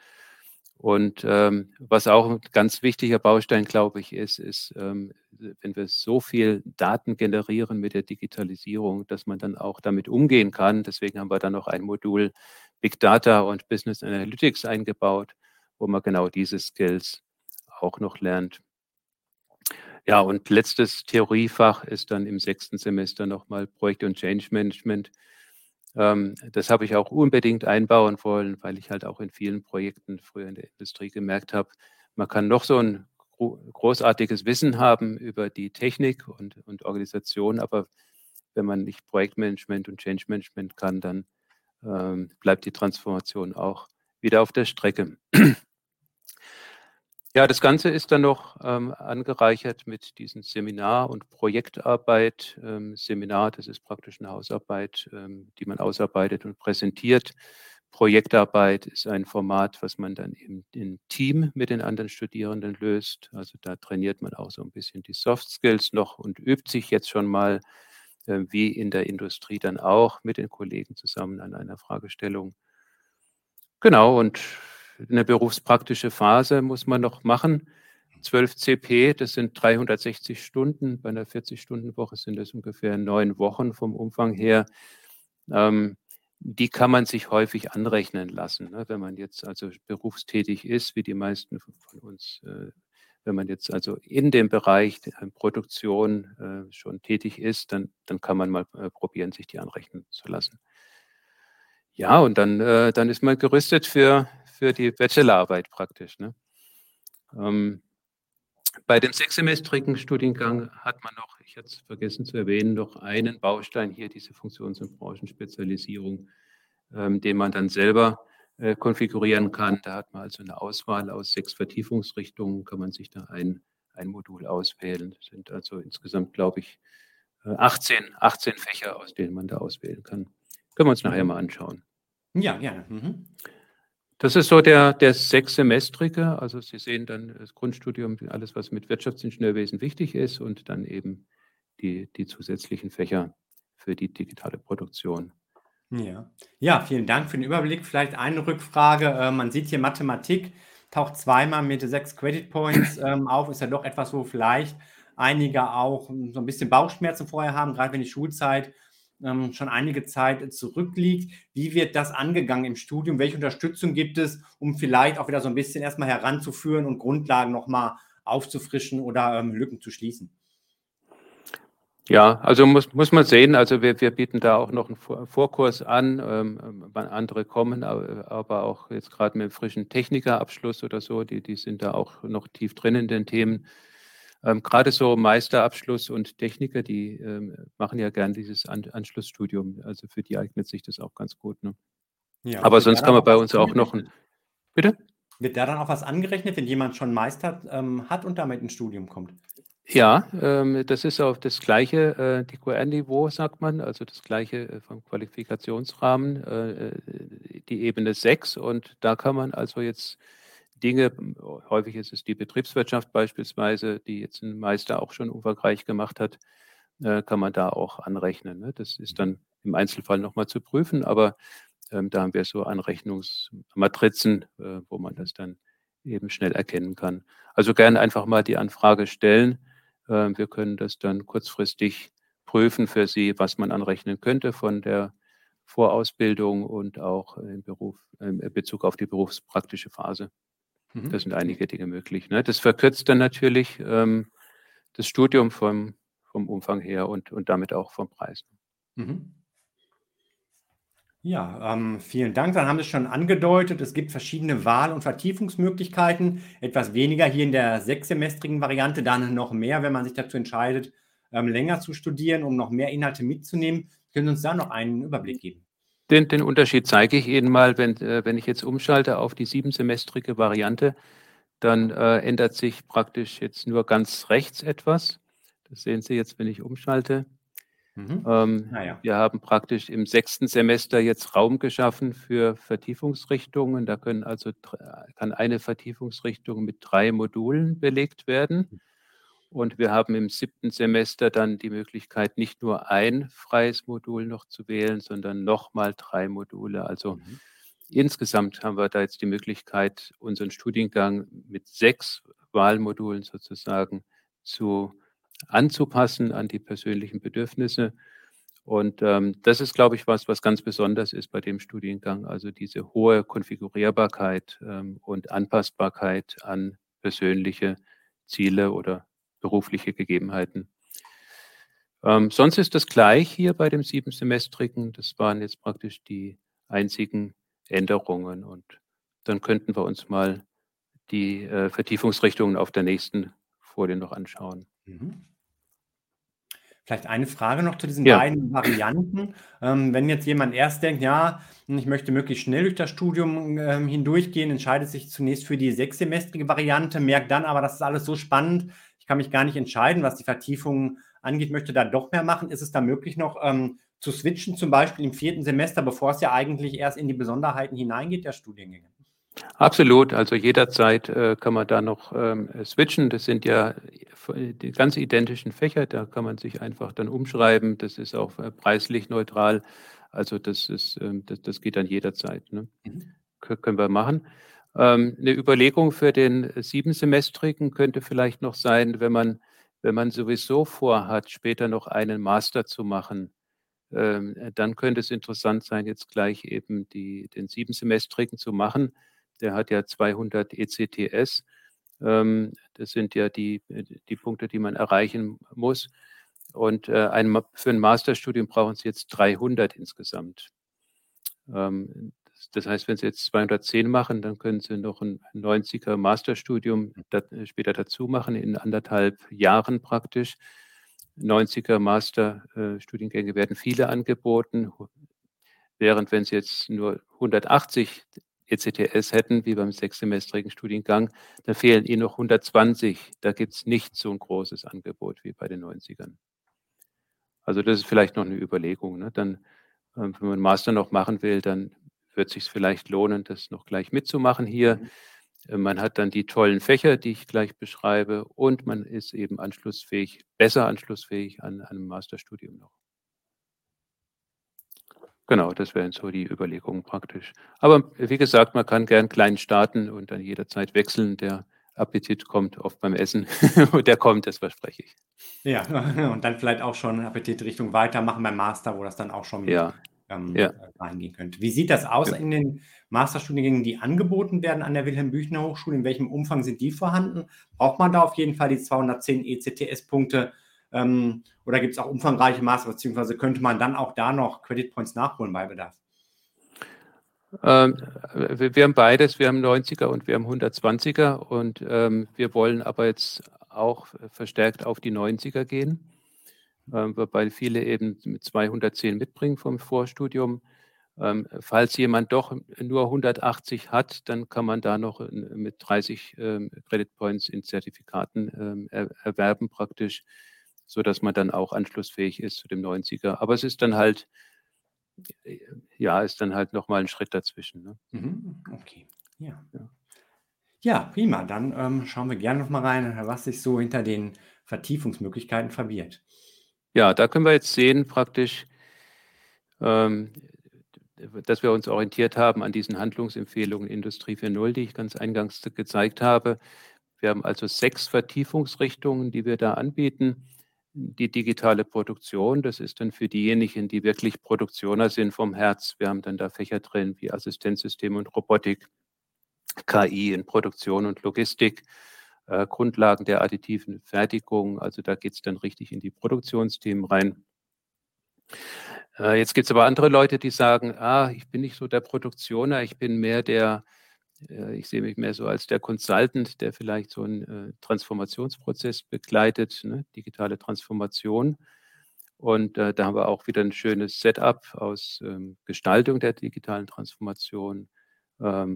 Und ähm, was auch ein ganz wichtiger Baustein, glaube ich, ist, ist, ähm, wenn wir so viel Daten generieren mit der Digitalisierung, dass man dann auch damit umgehen kann. Deswegen haben wir dann noch ein Modul Big Data und Business Analytics eingebaut, wo man genau diese Skills auch noch lernt. Ja, und letztes Theoriefach ist dann im sechsten Semester nochmal Projekt- und Change Management. Ähm, das habe ich auch unbedingt einbauen wollen, weil ich halt auch in vielen Projekten früher in der Industrie gemerkt habe, man kann noch so ein großartiges Wissen haben über die Technik und, und Organisation, aber wenn man nicht Projektmanagement und Change Management kann, dann ähm, bleibt die Transformation auch wieder auf der Strecke. Ja, das Ganze ist dann noch ähm, angereichert mit diesen Seminar- und Projektarbeit. Ähm, Seminar, das ist praktisch eine Hausarbeit, ähm, die man ausarbeitet und präsentiert. Projektarbeit ist ein Format, was man dann im, im Team mit den anderen Studierenden löst. Also da trainiert man auch so ein bisschen die Soft Skills noch und übt sich jetzt schon mal, äh, wie in der Industrie dann auch, mit den Kollegen zusammen an einer Fragestellung. Genau, und eine berufspraktische Phase muss man noch machen. 12 CP, das sind 360 Stunden. Bei einer 40-Stunden-Woche sind das ungefähr neun Wochen vom Umfang her. Ähm, die kann man sich häufig anrechnen lassen. Ne? Wenn man jetzt also berufstätig ist, wie die meisten von uns, äh, wenn man jetzt also in dem Bereich der Produktion äh, schon tätig ist, dann, dann kann man mal äh, probieren, sich die anrechnen zu lassen. Ja, und dann, äh, dann ist man gerüstet für, für die Bachelorarbeit praktisch. Ne? Ähm, bei dem sechssemestrigen Studiengang hat man noch, ich hatte es vergessen zu erwähnen, noch einen Baustein hier, diese Funktions- und Branchenspezialisierung, ähm, den man dann selber äh, konfigurieren kann. Da hat man also eine Auswahl aus sechs Vertiefungsrichtungen, kann man sich da ein, ein Modul auswählen. Das sind also insgesamt, glaube ich, 18, äh, 18 Fächer, aus denen man da auswählen kann. Können wir uns nachher mal anschauen.
Ja, gerne. Mhm.
Das ist so der, der sechssemestrige. Also Sie sehen dann das Grundstudium, alles, was mit Wirtschaftsingenieurwesen wichtig ist und dann eben die, die zusätzlichen Fächer für die digitale Produktion.
Ja. ja, vielen Dank für den Überblick. Vielleicht eine Rückfrage. Äh, man sieht hier Mathematik taucht zweimal mit sechs Credit Points ähm, auf. Ist ja doch etwas, wo vielleicht einige auch so ein bisschen Bauchschmerzen vorher haben, gerade wenn die Schulzeit ähm, schon einige Zeit zurückliegt. Wie wird das angegangen im Studium? Welche Unterstützung gibt es, um vielleicht auch wieder so ein bisschen erstmal heranzuführen und Grundlagen nochmal aufzufrischen oder ähm, Lücken zu schließen?
Ja, also muss, muss man sehen, also wir, wir bieten da auch noch einen Vorkurs an. Ähm, andere kommen, aber auch jetzt gerade mit dem frischen Technikerabschluss oder so, die, die sind da auch noch tief drin in den Themen. Ähm, Gerade so Meisterabschluss und Techniker, die ähm, machen ja gern dieses An Anschlussstudium. Also für die eignet sich das auch ganz gut. Ne? Ja, Aber sonst kann man bei uns auch noch ein.
Bitte? Wird da dann auch was angerechnet, wenn jemand schon Meister ähm, hat und damit ins Studium kommt?
Ja, ähm, das ist auf das gleiche äh, die QR-Niveau, sagt man, also das gleiche äh, vom Qualifikationsrahmen, äh, äh die Ebene 6. Und da kann man also jetzt Dinge, häufig ist es die Betriebswirtschaft beispielsweise, die jetzt ein Meister auch schon umfangreich gemacht hat, äh, kann man da auch anrechnen. Ne? Das ist dann im Einzelfall nochmal zu prüfen, aber ähm, da haben wir so Anrechnungsmatrizen, äh, wo man das dann eben schnell erkennen kann. Also gerne einfach mal die Anfrage stellen. Äh, wir können das dann kurzfristig prüfen für Sie, was man anrechnen könnte von der Vorausbildung und auch im Beruf, in Bezug auf die berufspraktische Phase. Mhm. Da sind einige Dinge möglich. Ne? Das verkürzt dann natürlich ähm, das Studium vom, vom Umfang her und, und damit auch vom Preis. Mhm.
Ja, ähm, vielen Dank. Dann haben Sie schon angedeutet, es gibt verschiedene Wahl- und Vertiefungsmöglichkeiten. Etwas weniger hier in der sechssemestrigen Variante, dann noch mehr, wenn man sich dazu entscheidet, ähm, länger zu studieren, um noch mehr Inhalte mitzunehmen. Können Sie uns da noch einen Überblick geben?
Den, den Unterschied zeige ich Ihnen mal, wenn, äh, wenn ich jetzt umschalte auf die siebensemestrige Variante, dann äh, ändert sich praktisch jetzt nur ganz rechts etwas. Das sehen Sie jetzt, wenn ich umschalte. Mhm. Ähm, ah, ja. Wir haben praktisch im sechsten Semester jetzt Raum geschaffen für Vertiefungsrichtungen. Da können also, kann eine Vertiefungsrichtung mit drei Modulen belegt werden. Und wir haben im siebten Semester dann die Möglichkeit, nicht nur ein freies Modul noch zu wählen, sondern nochmal drei Module. Also mhm. insgesamt haben wir da jetzt die Möglichkeit, unseren Studiengang mit sechs Wahlmodulen sozusagen zu anzupassen an die persönlichen Bedürfnisse. Und ähm, das ist, glaube ich, was, was ganz besonders ist bei dem Studiengang, also diese hohe Konfigurierbarkeit ähm, und Anpassbarkeit an persönliche Ziele oder berufliche Gegebenheiten. Ähm, sonst ist das gleich hier bei dem siebensemestrigen. Das waren jetzt praktisch die einzigen Änderungen. Und dann könnten wir uns mal die äh, Vertiefungsrichtungen auf der nächsten Folie noch anschauen. Mhm.
Vielleicht eine Frage noch zu diesen Ja. beiden Varianten. Ähm, wenn jetzt jemand erst denkt, ja, ich möchte möglichst schnell durch das Studium ähm, hindurchgehen, entscheidet sich zunächst für die sechssemestrige Variante, merkt dann aber, das ist alles so spannend, kann mich gar nicht entscheiden, was die Vertiefung angeht, möchte da doch mehr machen. Ist es da möglich noch ähm, zu switchen, zum Beispiel im vierten Semester, bevor es ja eigentlich erst in die Besonderheiten hineingeht der Studiengänge?
Absolut, also jederzeit äh, kann man da noch ähm, switchen. Das sind ja die ganz identischen Fächer, da kann man sich einfach dann umschreiben. Das ist auch äh, preislich neutral. Also das ist, ähm, das, das geht dann jederzeit. Ne? Mhm. Können wir machen. Ähm, eine Überlegung für den Siebensemestrigen könnte vielleicht noch sein, wenn man, wenn man sowieso vorhat, später noch einen Master zu machen, ähm, dann könnte es interessant sein, jetzt gleich eben die, den Siebensemestrigen zu machen der hat ja 200 ECTS. Ähm, das sind ja die, die Punkte, die man erreichen muss. Und äh, für ein Masterstudium brauchen Sie jetzt 300 insgesamt. Das heißt, wenn Sie jetzt 210 machen, dann können Sie noch ein 90er Masterstudium später dazu machen, in anderthalb Jahren praktisch. 90er Masterstudiengänge werden viele angeboten, während wenn Sie jetzt nur 180 ECTS hätten, wie beim sechssemestrigen Studiengang, dann fehlen Ihnen noch 120. Da gibt es nicht so ein großes Angebot wie bei den 90ern. Also das ist vielleicht noch eine Überlegung. Ne? Dann, ähm, wenn man einen Master noch machen will, dann wird es sich vielleicht lohnen, das noch gleich mitzumachen hier. Mhm. Äh, man hat dann die tollen Fächer, die ich gleich beschreibe, und man ist eben anschlussfähig, besser anschlussfähig an einem Masterstudium noch. Genau, das wären so die Überlegungen praktisch. Aber wie gesagt, man kann gern klein starten und dann jederzeit wechseln. Der Appetit kommt oft beim Essen und der kommt, das verspreche ich.
Ja, und dann vielleicht auch schon Appetit Richtung weitermachen beim Master, wo das dann auch schon
ja.
Ähm, ja. reingehen könnte. Wie sieht das aus ja. in den Masterstudiengängen, die angeboten werden an der Wilhelm-Büchner Hochschule? In welchem Umfang sind die vorhanden? Braucht man da auf jeden Fall die 210 ECTS-Punkte? Ähm, oder gibt es auch umfangreiche Master, beziehungsweise könnte man dann auch da noch Credit Points nachholen bei Bedarf?
Ähm, wir haben beides, wir haben 90er und wir haben 120er und ähm, wir wollen aber jetzt auch verstärkt auf die 90er gehen, ähm, wobei viele eben mit 210 mitbringen vom Vorstudium. Ähm, falls jemand doch nur 180 hat, dann kann man da noch mit 30 ähm, Credit Points in Zertifikaten erwerben praktisch so dass man dann auch anschlussfähig ist zu dem 90er. Aber es ist dann halt, äh, ja, ist dann halt nochmal ein Schritt dazwischen. Ne?
Mhm, okay, ja. ja. Ja, prima. Dann ähm, schauen wir gerne nochmal rein, was sich so hinter den Vertiefungsmöglichkeiten verbirgt.
Ja, da können wir jetzt sehen, praktisch, ähm, dass wir uns orientiert haben an diesen Handlungsempfehlungen Industrie 4.0, die ich ganz eingangs gezeigt habe. Wir haben also sechs Vertiefungsrichtungen, die wir da anbieten die digitale Produktion, das ist dann für diejenigen, die wirklich Produktioner sind vom Herz. Wir haben dann da Fächer drin wie Assistenzsysteme und Robotik, KI in Produktion und Logistik, äh, Grundlagen der additiven Fertigung. Also da geht es dann richtig in die Produktionsthemen rein. Äh, jetzt gibt es aber andere Leute, die sagen, ah, ich bin nicht so der Produktioner, ich bin mehr der, äh, ich sehe mich mehr so als der Consultant, der vielleicht so einen äh, Transformationsprozess begleitet, ne, digitale Transformation. Und äh, da haben wir auch wieder ein schönes Setup aus ähm, Gestaltung der digitalen Transformation,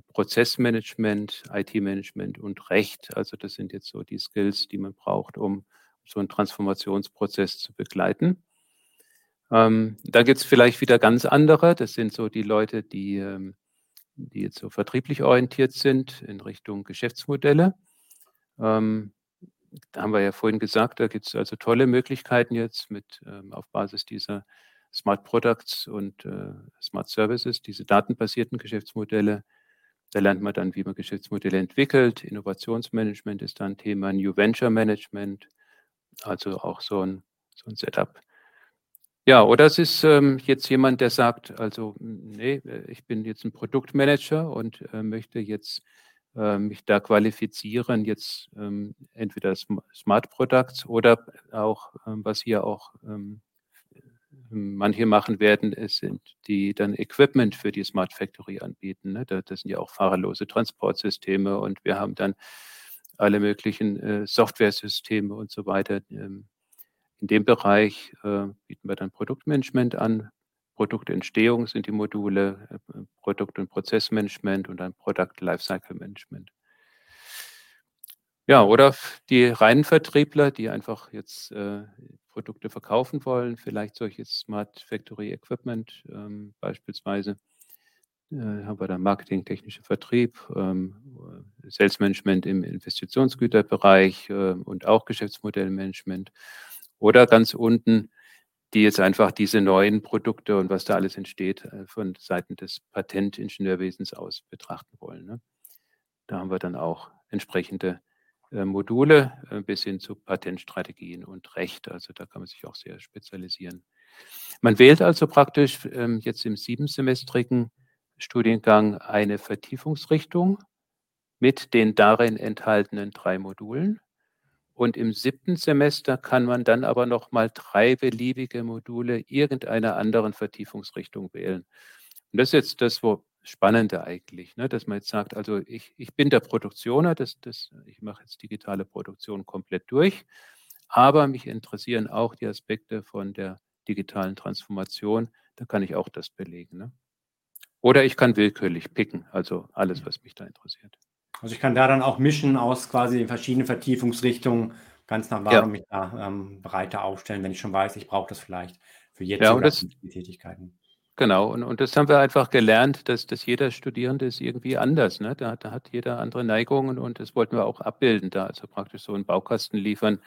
Prozessmanagement, IT-Management und Recht. Also das sind jetzt so die Skills, die man braucht, um so einen Transformationsprozess zu begleiten. Ähm, da gibt es vielleicht wieder ganz andere. Das sind so die Leute, die, ähm, die jetzt so vertrieblich orientiert sind in Richtung Geschäftsmodelle. Ähm, da haben wir ja vorhin gesagt, da gibt es also tolle Möglichkeiten jetzt mit ähm, auf Basis dieser Smart Products und äh, Smart Services, diese datenbasierten Geschäftsmodelle. Da lernt man dann, wie man Geschäftsmodelle entwickelt. Innovationsmanagement ist dann Thema, New Venture Management, also auch so ein, so ein Setup. Ja, oder es ist ähm, jetzt jemand, der sagt, also nee, äh, ich bin jetzt ein Produktmanager und äh, möchte jetzt äh, mich da qualifizieren, jetzt ähm, entweder Smart Products oder auch, ähm, was hier auch ähm, manche machen werden, es sind die dann Equipment für die Smart Factory anbieten. Ne? Da, das sind ja auch fahrerlose Transportsysteme und wir haben dann alle möglichen äh, Softwaresysteme und so weiter. Ähm, in dem Bereich äh, bieten wir dann Produktmanagement an. Produktentstehung sind die Module, äh, Produkt- und Prozessmanagement und dann Product Lifecycle Management. Ja, oder die reinen Vertriebler, die einfach jetzt äh, Produkte verkaufen wollen, vielleicht solches Smart Factory Equipment ähm, beispielsweise. Äh, haben wir dann Marketing, technischer Vertrieb, ähm, Sales Management im Investitionsgüterbereich äh, und auch Geschäftsmodellmanagement. Oder ganz unten, die jetzt einfach diese neuen Produkte und was da alles entsteht, äh, von Seiten des Patentingenieurwesens aus betrachten wollen. Ne? Da haben wir dann auch entsprechende äh, Module äh, bis hin zu Patentstrategien und Recht. Also da kann man sich auch sehr spezialisieren. Man wählt also praktisch ähm, jetzt im siebensemestrigen Studiengang eine Vertiefungsrichtung mit den darin enthaltenen drei Modulen. Und im siebten Semester kann man dann aber noch mal drei beliebige Module irgendeiner anderen Vertiefungsrichtung wählen. Und das ist jetzt das wo Spannende eigentlich, ne? dass man jetzt sagt, also ich, ich bin der Produktioner, das, das, ich mache jetzt digitale Produktion komplett durch, aber mich interessieren auch die Aspekte von der digitalen Transformation, da kann ich auch das belegen. Ne? Oder ich kann willkürlich picken, also alles, was mich da interessiert.
Also ich kann da dann auch mischen aus quasi den verschiedenen Vertiefungsrichtungen, ganz nach Wahl
Ja.
und mich da ähm, breiter aufstellen, wenn ich schon weiß, ich brauche das vielleicht für
Ja,
jetzige oder
das
Tätigkeiten.
Genau, und und das haben wir einfach gelernt, dass dass jeder Studierende ist irgendwie anders, ne? Da da hat jeder andere Neigungen und das wollten wir auch abbilden da, also praktisch so einen Baukasten liefern,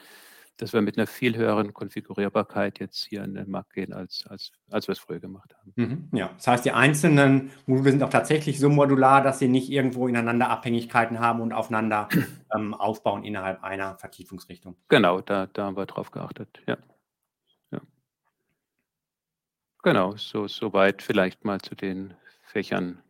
dass wir mit einer viel höheren Konfigurierbarkeit jetzt hier an den Markt gehen, als als als wir es früher gemacht haben.
Mhm, ja. Das heißt, die einzelnen Module sind auch tatsächlich so modular, dass sie nicht irgendwo ineinander Abhängigkeiten haben und aufeinander ähm, aufbauen innerhalb einer Vertiefungsrichtung.
Genau, da da haben wir drauf geachtet. Ja. Genau, so soweit vielleicht mal zu den Fächern,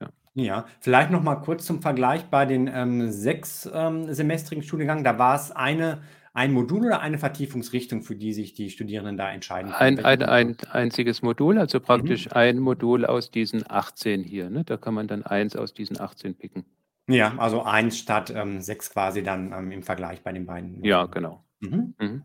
ja.
Ja, vielleicht noch mal kurz zum Vergleich bei den, ähm, 6, ähm, semestrigen Studiengang. Da war es eine ein Modul oder eine Vertiefungsrichtung, für die sich die Studierenden da entscheiden?
Ein ein ein einziges Modul, also
Mhm.
praktisch ein Modul aus diesen 18 hier, ne? Da kann man dann eins aus diesen 18 picken.
Ja, also 1 statt, ähm, 6 quasi dann, ähm, im Vergleich bei den beiden
Ja, genau.
Mhm.
Mhm.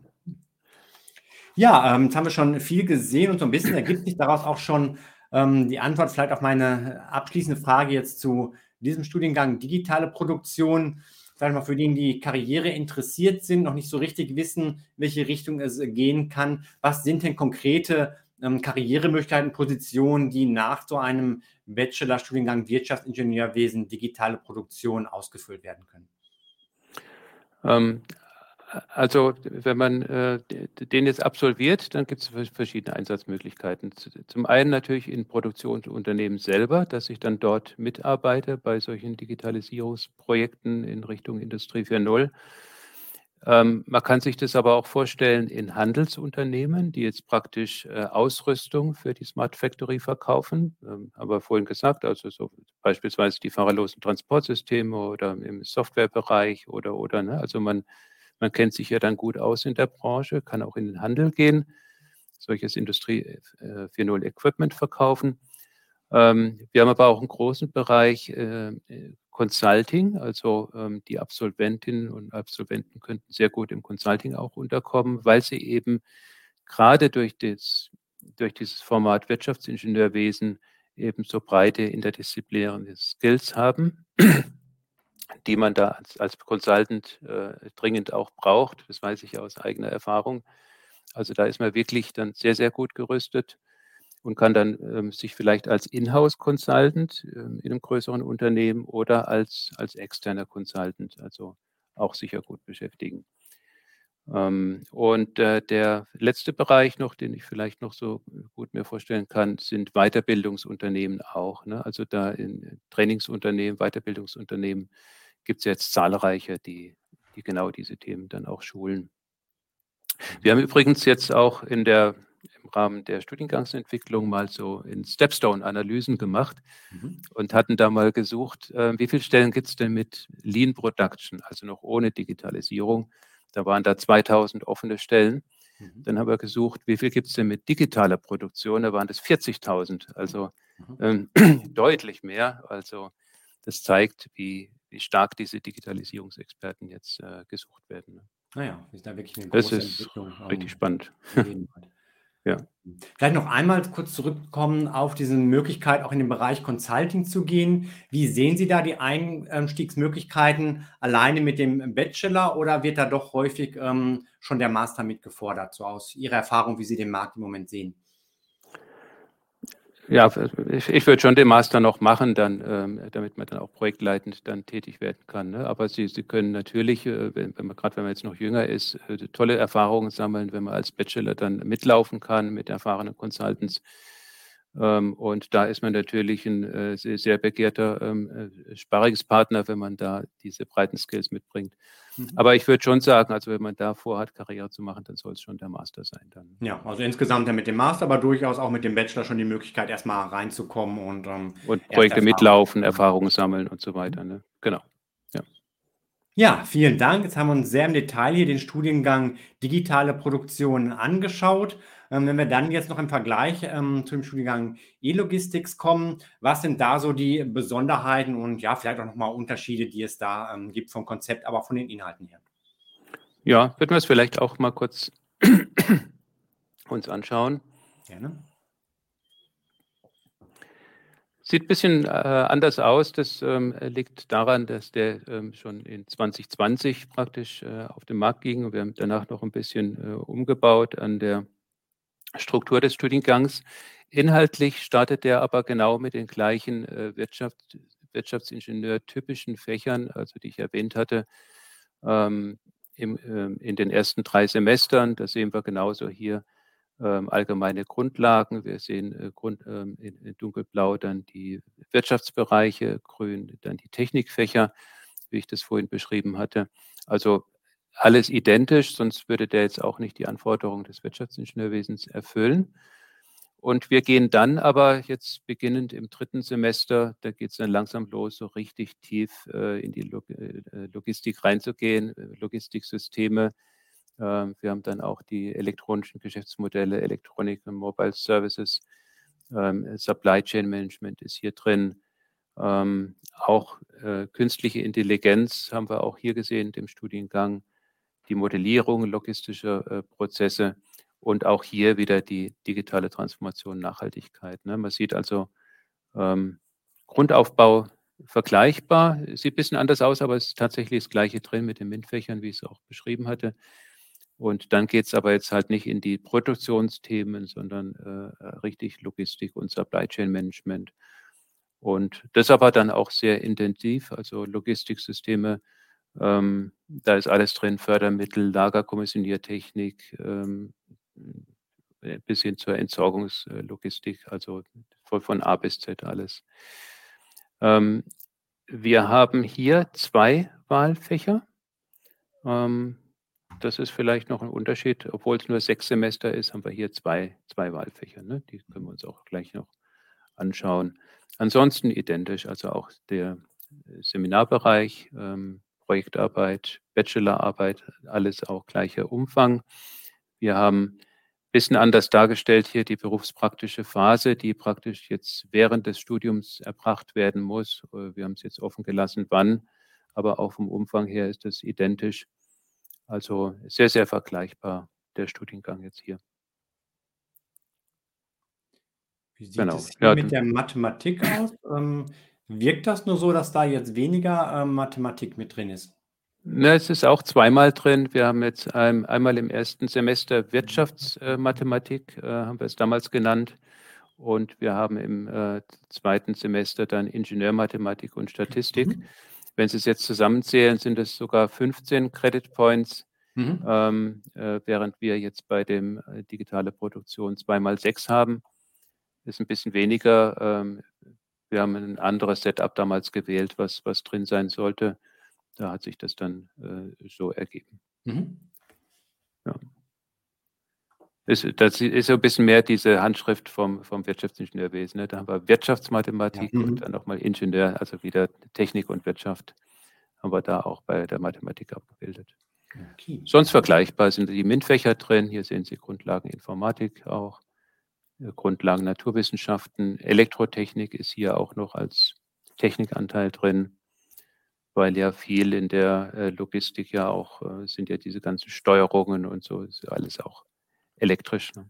Ja, ähm, jetzt haben wir schon viel gesehen und so ein bisschen ergibt sich daraus auch schon, ähm, die Antwort vielleicht auf meine abschließende Frage jetzt zu diesem Studiengang digitale Produktion. Ich mal, für diejenigen, die Karriere interessiert sind, noch nicht so richtig wissen, welche Richtung es äh, gehen kann. Was sind denn konkrete, ähm, Karrieremöglichkeiten, Positionen, die nach so einem Bachelorstudiengang Wirtschaftsingenieurwesen digitale Produktion ausgefüllt werden können?
Also, wenn man, äh, den jetzt absolviert, dann gibt es verschiedene Einsatzmöglichkeiten. zum einen natürlich in Produktionsunternehmen selber, dass ich dann dort mitarbeite bei solchen Digitalisierungsprojekten in Richtung Industrie 4.0. Ähm, man kann sich das aber auch vorstellen in Handelsunternehmen, die jetzt praktisch äh, Ausrüstung für die Smart Factory verkaufen. Ähm, haben vorhin gesagt, also so beispielsweise die fahrerlosen Transportsysteme oder im Softwarebereich oder oder. Ne? Also man, man kennt sich ja dann gut aus in der Branche, kann auch in den Handel gehen, solches Industrie äh, 4.0 Equipment verkaufen. Ähm, wir haben aber auch einen großen Bereich äh, Consulting, also ähm, die Absolventinnen und Absolventen könnten sehr gut im Consulting auch unterkommen, weil sie eben gerade durch, das, durch dieses Format Wirtschaftsingenieurwesen eben so breite interdisziplinäre Skills haben, die man da als, als Consultant äh, dringend auch braucht. Das weiß ich aus eigener Erfahrung. Also da ist man wirklich dann sehr, sehr gut gerüstet und kann dann ähm, sich vielleicht als Inhouse-Consultant ähm, in einem größeren Unternehmen oder als, als externer Consultant, also auch sicher gut beschäftigen. Ähm, und äh, der letzte Bereich noch, den ich vielleicht noch so gut mir vorstellen kann, sind Weiterbildungsunternehmen auch. Ne? Also da in Trainingsunternehmen, Weiterbildungsunternehmen gibt es jetzt zahlreiche, die, die genau diese Themen dann auch schulen. Wir haben übrigens jetzt auch in der im Rahmen der Studiengangsentwicklung mal so in Stepstone-Analysen gemacht mhm. und hatten da mal gesucht, äh, wie viele Stellen gibt es denn mit Lean Production, also noch ohne Digitalisierung. Da waren da 2000 offene Stellen. Mhm. Dann haben wir gesucht, wie viel gibt es denn mit digitaler Produktion? Da waren das 40.000, also mhm. ähm, deutlich mehr. Also das zeigt, wie, wie stark diese Digitalisierungsexperten jetzt äh, gesucht werden.
Naja, ne? ah ist da wirklich eine
große das ist Entwicklung. Richtig ähm, spannend.
Ja. Vielleicht noch einmal kurz zurückkommen auf diese Möglichkeit, auch in den Bereich Consulting zu gehen. Wie sehen Sie da die Einstiegsmöglichkeiten alleine mit dem Bachelor oder wird da doch häufig ähm, schon der Master mitgefordert, so aus Ihrer Erfahrung, wie Sie den Markt im Moment sehen?
Ja, ich, ich würde schon den Master noch machen, dann, ähm, damit man dann auch projektleitend dann tätig werden kann. Ne? Aber Sie, Sie können natürlich, äh, wenn, wenn man gerade wenn man jetzt noch jünger ist, äh, tolle Erfahrungen sammeln, wenn man als Bachelor dann mitlaufen kann mit erfahrenen Consultants. Ähm, und da ist man natürlich ein äh, sehr, sehr begehrter ähm, äh, Sparringspartner, wenn man da diese breiten Skills mitbringt. Mhm. Aber ich würde schon sagen, also wenn man da vorhat, Karriere zu machen, dann soll es schon der Master sein. Dann.
Ja, also insgesamt ja mit dem Master, aber durchaus auch mit dem Bachelor schon die Möglichkeit, erstmal reinzukommen und, ähm,
und Projekte mitlaufen, Erfahrungen sammeln und so weiter. Ne? Genau.
Ja. ja, vielen Dank. Jetzt haben wir uns sehr im Detail hier den Studiengang Digitale Produktion angeschaut. Ähm, wenn wir dann jetzt noch im Vergleich ähm, zu dem Studiengang E-Logistics kommen, was sind da so die Besonderheiten und ja, vielleicht auch nochmal Unterschiede, die es da ähm, gibt vom Konzept, aber auch von den Inhalten her?
Ja, würden wir es vielleicht auch mal kurz uns anschauen. Gerne. Sieht ein bisschen äh, anders aus. Das ähm, liegt daran, dass der ähm, schon in 2020 praktisch äh, auf den Markt ging. Wir haben danach noch ein bisschen äh, umgebaut an der Struktur des Studiengangs. Inhaltlich startet er aber genau mit den gleichen äh, Wirtschaft, Wirtschaftsingenieur-typischen Fächern, also die ich erwähnt hatte, ähm, im, ähm, in den ersten drei Semestern. Da sehen wir genauso hier ähm, allgemeine Grundlagen. Wir sehen äh, ähm, in, in, dunkelblau dann die Wirtschaftsbereiche, grün dann die Technikfächer, wie ich das vorhin beschrieben hatte. Also alles identisch, sonst würde der jetzt auch nicht die Anforderungen des Wirtschaftsingenieurwesens erfüllen. Und wir gehen dann aber jetzt beginnend im dritten Semester, da geht es dann langsam los, so richtig tief äh, in die Log äh, Logistik reinzugehen, äh, Logistiksysteme. Äh, wir haben dann auch die elektronischen Geschäftsmodelle, Elektronik und Mobile Services, ähm, Supply Chain Management ist hier drin. Ähm, auch äh, künstliche Intelligenz haben wir auch hier gesehen im Studiengang die Modellierung logistischer äh, Prozesse und auch hier wieder die digitale Transformation, Nachhaltigkeit. Ne? Man sieht also ähm, Grundaufbau vergleichbar, sieht ein bisschen anders aus, aber es ist tatsächlich das gleiche drin mit den MINT-Fächern, wie ich es auch beschrieben hatte. Und dann geht es aber jetzt halt nicht in die Produktionsthemen, sondern äh, richtig Logistik und Supply Chain Management. Und das aber dann auch sehr intensiv, also Logistiksysteme ähm, da ist alles drin, Fördermittel, Lagerkommissioniertechnik, ähm, äh, bis hin zur Entsorgungslogistik, also von, von A bis Z alles. Ähm, wir haben hier zwei Wahlfächer. Ähm, das ist vielleicht noch ein Unterschied. Obwohl es nur sechs Semester ist, haben wir hier zwei, zwei Wahlfächer. Ne? Die können wir uns auch gleich noch anschauen. Ansonsten identisch, also auch der Seminarbereich, ähm, Projektarbeit, Bachelorarbeit, alles auch gleicher Umfang. Wir haben ein bisschen anders dargestellt hier die berufspraktische Phase, die praktisch jetzt während des Studiums erbracht werden muss. Äh, wir haben es jetzt offen gelassen, wann, aber auch vom Umfang her ist es identisch. Also sehr, sehr vergleichbar der Studiengang jetzt hier.
Wie sieht genau. es hier ja, mit der Mathematik aus? Ähm, wirkt das nur so, dass da jetzt weniger äh, Mathematik mit drin ist?
Na, es ist auch zweimal drin. Wir haben jetzt ein, einmal im ersten Semester Wirtschaftsmathematik, äh, haben wir es damals genannt. Und wir haben im äh, zweiten Semester dann Ingenieurmathematik und Statistik. Mhm. Wenn Sie es jetzt zusammenzählen, sind es sogar 15 Credit Points, mhm. ähm, äh, während wir jetzt bei dem äh, digitale Produktion zweimal sechs haben. Ist ein bisschen weniger. Ähm, wir haben ein anderes Setup damals gewählt, was, was drin sein sollte. Da hat sich das dann äh, so ergeben. Mhm. Ja. Ist, das ist so ein bisschen mehr diese Handschrift vom, vom Wirtschaftsingenieurwesen. Ne? Da haben wir Wirtschaftsmathematik mhm. und dann nochmal Ingenieur, also wieder Technik und Wirtschaft, haben wir da auch bei der Mathematik abgebildet. Okay. Sonst vergleichbar sind die MINT-Fächer drin. Hier sehen Sie Grundlagen Informatik auch, Grundlagen Naturwissenschaften. Elektrotechnik ist hier auch noch als Technikanteil drin weil ja viel in der äh, Logistik ja auch äh, sind ja diese ganzen Steuerungen und so, ist alles auch elektrisch. Ne?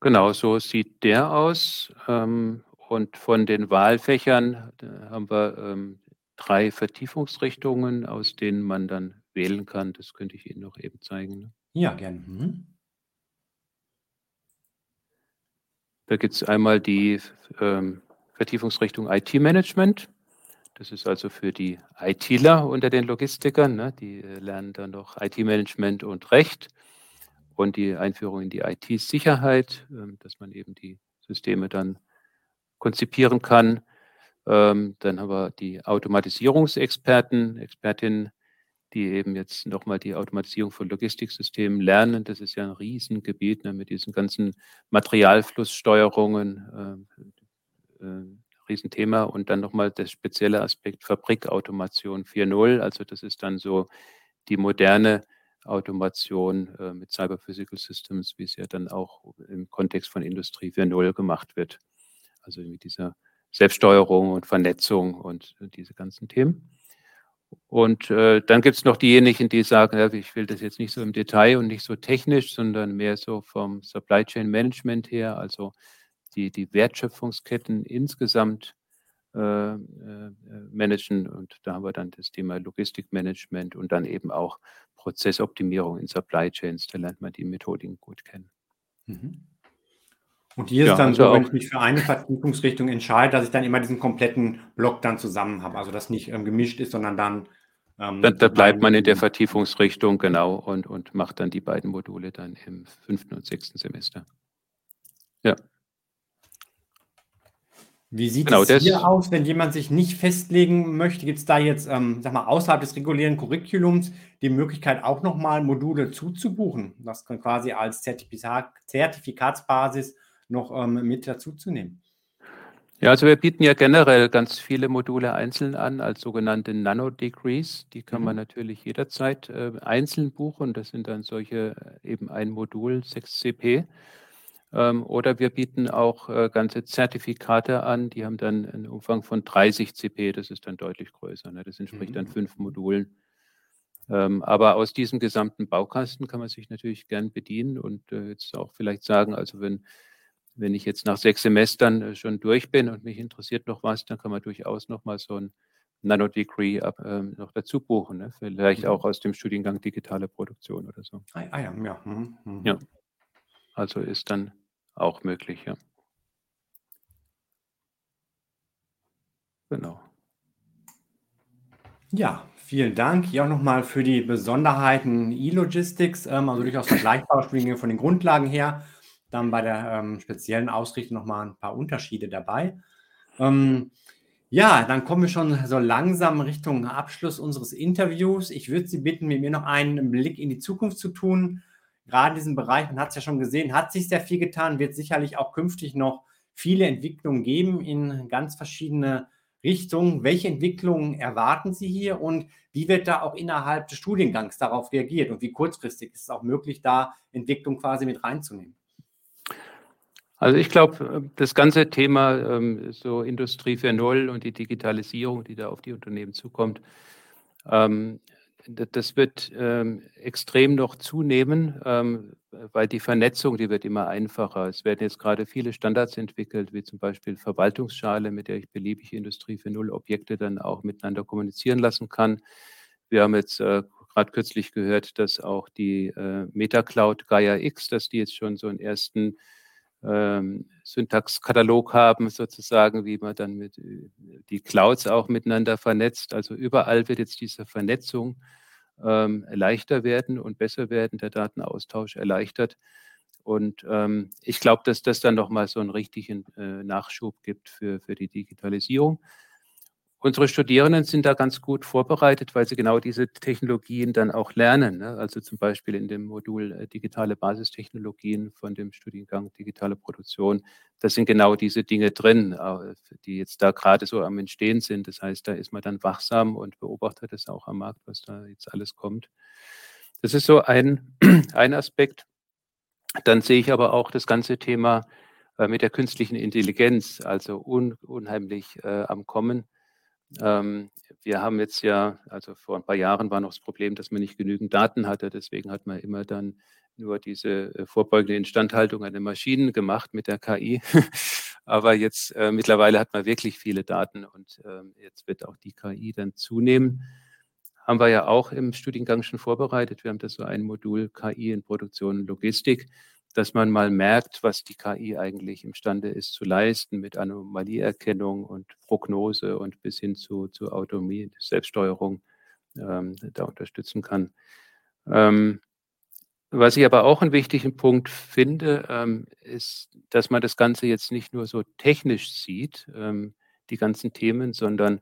Genau, so sieht der aus. Ähm, und von den Wahlfächern haben wir ähm, drei Vertiefungsrichtungen, aus denen man dann wählen kann. Das könnte ich Ihnen noch eben zeigen. Ne?
Ja, gerne. Mhm.
Da gibt es einmal die ähm, Vertiefungsrichtung IT-Management. Das ist also für die ITler unter den Logistikern. Ne? Die äh, lernen dann noch IT-Management und Recht und die Einführung in die IT-Sicherheit, ähm, dass man eben die Systeme dann konzipieren kann. Ähm, dann haben wir die Automatisierungsexperten, Expertinnen, die eben jetzt nochmal die Automatisierung von Logistiksystemen lernen. Das ist ja ein Riesengebiet ne, mit diesen ganzen Materialflusssteuerungen, äh, Riesenthema. Und dann nochmal der spezielle Aspekt Fabrikautomation 4.0. Also das ist dann so die moderne Automation äh, mit Cyber Physical Systems, wie es ja dann auch im Kontext von Industrie 4.0 gemacht wird. Also mit dieser Selbststeuerung und Vernetzung und äh, diese ganzen Themen. Und äh, dann gibt es noch diejenigen, die sagen, ja, ich will das jetzt nicht so im Detail und nicht so technisch, sondern mehr so vom Supply Chain Management her, also die, die Wertschöpfungsketten insgesamt äh, äh, managen. Und da haben wir dann das Thema Logistikmanagement und dann eben auch Prozessoptimierung in Supply Chains. Da lernt man die Methodiken gut kennen.
Mhm. Und hier ja, ist dann also so, wenn ich mich für eine Vertiefungsrichtung entscheide, dass ich dann immer diesen kompletten Block dann zusammen habe. Also dass nicht ähm, gemischt ist, sondern dann.
Ähm, da, da bleibt man in der Vertiefungsrichtung, genau, und, und macht dann die beiden Module dann im fünften und sechsten Semester.
Ja. Wie sieht genau, es hier aus, wenn jemand sich nicht festlegen möchte? Gibt es da jetzt, ähm, sag mal, außerhalb des regulären Curriculums die Möglichkeit, auch nochmal Module zuzubuchen? Das kann quasi als Zertifikat, Zertifikatsbasis noch ähm, mit dazuzunehmen.
Ja, also wir bieten ja generell ganz viele Module einzeln an als sogenannte Nano-Degrees. Die kann mhm. man natürlich jederzeit äh, einzeln buchen. Das sind dann solche äh, eben ein Modul, 6 CP. Ähm, oder wir bieten auch äh, ganze Zertifikate an, die haben dann einen Umfang von 30 CP, das ist dann deutlich größer. Ne? Das entspricht dann mhm. fünf Modulen. Ähm, aber aus diesem gesamten Baukasten kann man sich natürlich gern bedienen und äh, jetzt auch vielleicht sagen, also wenn, wenn ich jetzt nach sechs Semestern äh, schon durch bin und mich interessiert noch was, dann kann man durchaus noch mal so ein Nano-Degree äh, noch dazu buchen. Ne? Vielleicht mhm. auch aus dem Studiengang digitale Produktion oder so.
Ah, ah ja, ja. Mhm.
mhm. ja. Also ist dann auch möglich, ja. Genau.
Ja, vielen Dank. Hier auch nochmal für die Besonderheiten E-Logistics, ähm, also durchaus vergleichbare Studiengänge von den Grundlagen her. Dann bei der ähm, speziellen Ausrichtung nochmal ein paar Unterschiede dabei. Ähm, Ja, dann kommen wir schon so langsam Richtung Abschluss unseres Interviews. Ich würde Sie bitten, mit mir noch einen Blick in die Zukunft zu tun. Gerade in diesem Bereich, man hat es ja schon gesehen, hat sich sehr viel getan, wird sicherlich auch künftig noch viele Entwicklungen geben in ganz verschiedene Richtungen. Welche Entwicklungen erwarten Sie hier und wie wird da auch innerhalb des Studiengangs darauf reagiert und wie kurzfristig ist es auch möglich, da Entwicklung quasi mit reinzunehmen?
Also ich glaube, das ganze Thema ähm, so Industrie 4.0 und die Digitalisierung, die da auf die Unternehmen zukommt, ähm, das wird ähm, extrem noch zunehmen, weil die Vernetzung, die wird immer einfacher. Es werden jetzt gerade viele Standards entwickelt, wie zum Beispiel Verwaltungsschale, mit der ich beliebige Industrie 4.0 Objekte dann auch miteinander kommunizieren lassen kann. Wir haben jetzt äh, gerade kürzlich gehört, dass auch die äh, Meta-Cloud Gaia X, dass die jetzt schon so einen ersten ähm, Syntaxkatalog haben, sozusagen, wie man dann mit äh, die Clouds auch miteinander vernetzt. Also überall wird jetzt diese Vernetzung ähm, leichter werden und besser werden, der Datenaustausch erleichtert. Und ähm, ich glaube, dass das dann nochmal so einen richtigen äh, Nachschub gibt für, für die Digitalisierung. Unsere Studierenden sind da ganz gut vorbereitet, weil sie genau diese Technologien dann auch lernen. Ne? Also zum Beispiel in dem Modul äh, digitale Basistechnologien von dem Studiengang digitale Produktion. Da sind genau diese Dinge drin, die jetzt da gerade so am Entstehen sind. Das heißt, da ist man dann wachsam und beobachtet es auch am Markt, was da jetzt alles kommt. Das ist so ein, ein Aspekt. Dann sehe ich aber auch das ganze Thema äh, mit der künstlichen Intelligenz, also un, unheimlich äh, am Kommen ähm, wir haben jetzt ja, also vor ein paar Jahren war noch das Problem, dass man nicht genügend Daten hatte. Deswegen hat man immer dann nur diese äh, vorbeugende Instandhaltung an den Maschinen gemacht mit der KI. Aber jetzt äh, mittlerweile hat man wirklich viele Daten und äh, jetzt wird auch die KI dann zunehmen. Haben wir ja auch im Studiengang schon vorbereitet. Wir haben da so ein Modul KI in Produktion und Logistik dass man mal merkt, was die KI eigentlich imstande ist zu leisten mit Anomalieerkennung und Prognose und bis hin zu, zu Autonomie, Selbststeuerung ähm, da unterstützen kann. Ähm, was ich aber auch einen wichtigen Punkt finde, ähm, ist, dass man das Ganze jetzt nicht nur so technisch sieht, ähm, die ganzen Themen, sondern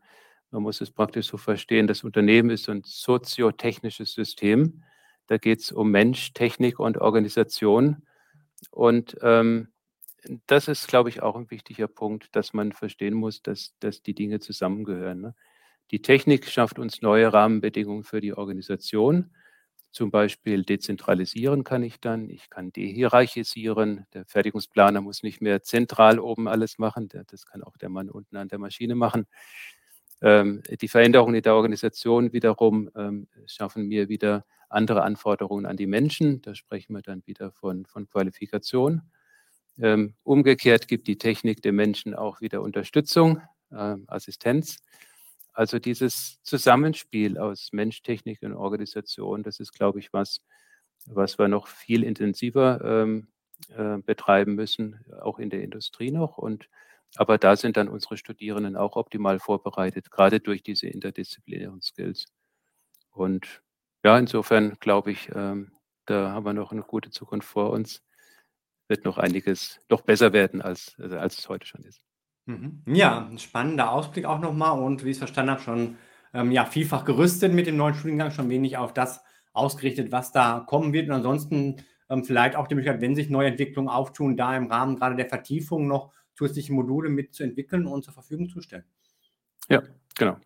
man muss es praktisch so verstehen, das Unternehmen ist ein soziotechnisches System. Da geht es um Mensch, Technik und Organisation. Und ähm, das ist, glaube ich, auch ein wichtiger Punkt, dass man verstehen muss, dass, dass die Dinge zusammengehören. Ne? Die Technik schafft uns neue Rahmenbedingungen für die Organisation. Zum Beispiel dezentralisieren kann ich dann, ich kann dehierarchisieren. Der Fertigungsplaner muss nicht mehr zentral oben alles machen, das kann auch der Mann unten an der Maschine machen. Ähm, die Veränderungen in der Organisation wiederum ähm, schaffen mir wieder andere Anforderungen an die Menschen. Da sprechen wir dann wieder von, von Qualifikation. Ähm, umgekehrt gibt die Technik dem Menschen auch wieder Unterstützung, äh, Assistenz. Also dieses Zusammenspiel aus Mensch, Technik und Organisation, das ist, glaube ich, was, was wir noch viel intensiver ähm, äh, betreiben müssen, auch in der Industrie noch. Und, aber da sind dann unsere Studierenden auch optimal vorbereitet, gerade durch diese interdisziplinären Skills. Und ja, insofern glaube ich, ähm, da haben wir noch eine gute Zukunft vor uns. Wird noch einiges noch besser werden, als, also als es heute schon ist.
Mhm. Ja, ein spannender Ausblick auch nochmal und wie ich es verstanden habe, schon ähm, ja, vielfach gerüstet mit dem neuen Studiengang, schon wenig auf das ausgerichtet, was da kommen wird. Und ansonsten ähm, vielleicht auch die Möglichkeit, wenn sich neue Entwicklungen auftun, da im Rahmen gerade der Vertiefung noch zusätzliche Module mitzuentwickeln und zur Verfügung zu stellen.
Ja, genau.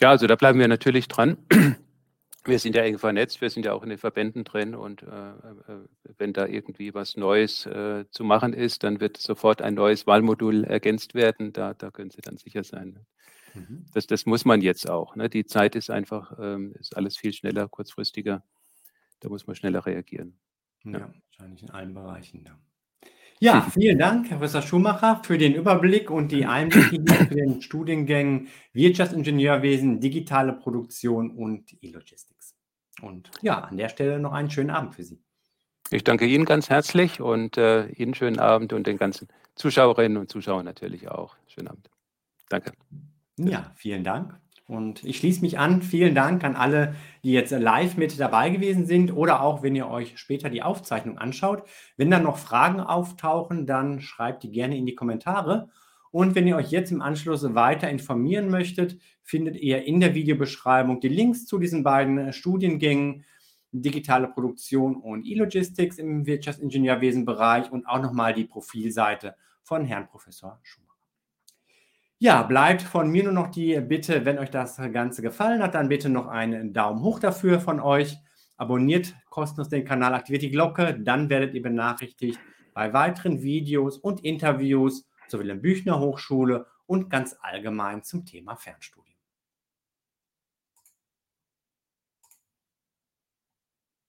Ja, also da bleiben wir natürlich dran wir sind ja eng vernetzt, wir sind ja auch in den Verbänden drin und äh, äh, wenn da irgendwie was Neues äh, zu machen ist, dann wird sofort ein neues Wahlmodul ergänzt werden. Da, da können Sie dann sicher sein. Mhm. Das, das muss man jetzt auch. Ne? Die Zeit ist einfach, ähm, ist alles viel schneller, kurzfristiger. Da muss man schneller reagieren.
Ja, ja wahrscheinlich in allen Bereichen. Ja. Ja, vielen Dank, Herr Professor Schumacher, für den Überblick und die Einblicke hier für den Studiengängen Wirtschaftsingenieurwesen, digitale Produktion und E-Logistics. Und ja, an der Stelle noch einen schönen Abend für Sie.
Ich danke Ihnen ganz herzlich und äh, Ihnen schönen Abend und den ganzen Zuschauerinnen und Zuschauern natürlich auch. Schönen Abend. Danke.
Ja, vielen Dank. Und ich schließe mich an. Vielen Dank an alle, die jetzt live mit dabei gewesen sind oder auch, wenn ihr euch später die Aufzeichnung anschaut. Wenn dann noch Fragen auftauchen, dann schreibt die gerne in die Kommentare. Und wenn ihr euch jetzt im Anschluss weiter informieren möchtet, findet ihr in der Videobeschreibung die Links zu diesen beiden Studiengängen, digitale Produktion und E-Logistics im Wirtschaftsingenieurwesen-Bereich und auch nochmal die Profilseite von Herrn Professor Schumacher. Ja, bleibt von mir nur noch die Bitte, wenn euch das Ganze gefallen hat, dann bitte noch einen Daumen hoch dafür von euch. Abonniert kostenlos den Kanal, aktiviert die Glocke, dann werdet ihr benachrichtigt bei weiteren Videos und Interviews zur Wilhelm Büchner Hochschule und ganz allgemein zum Thema Fernstudium.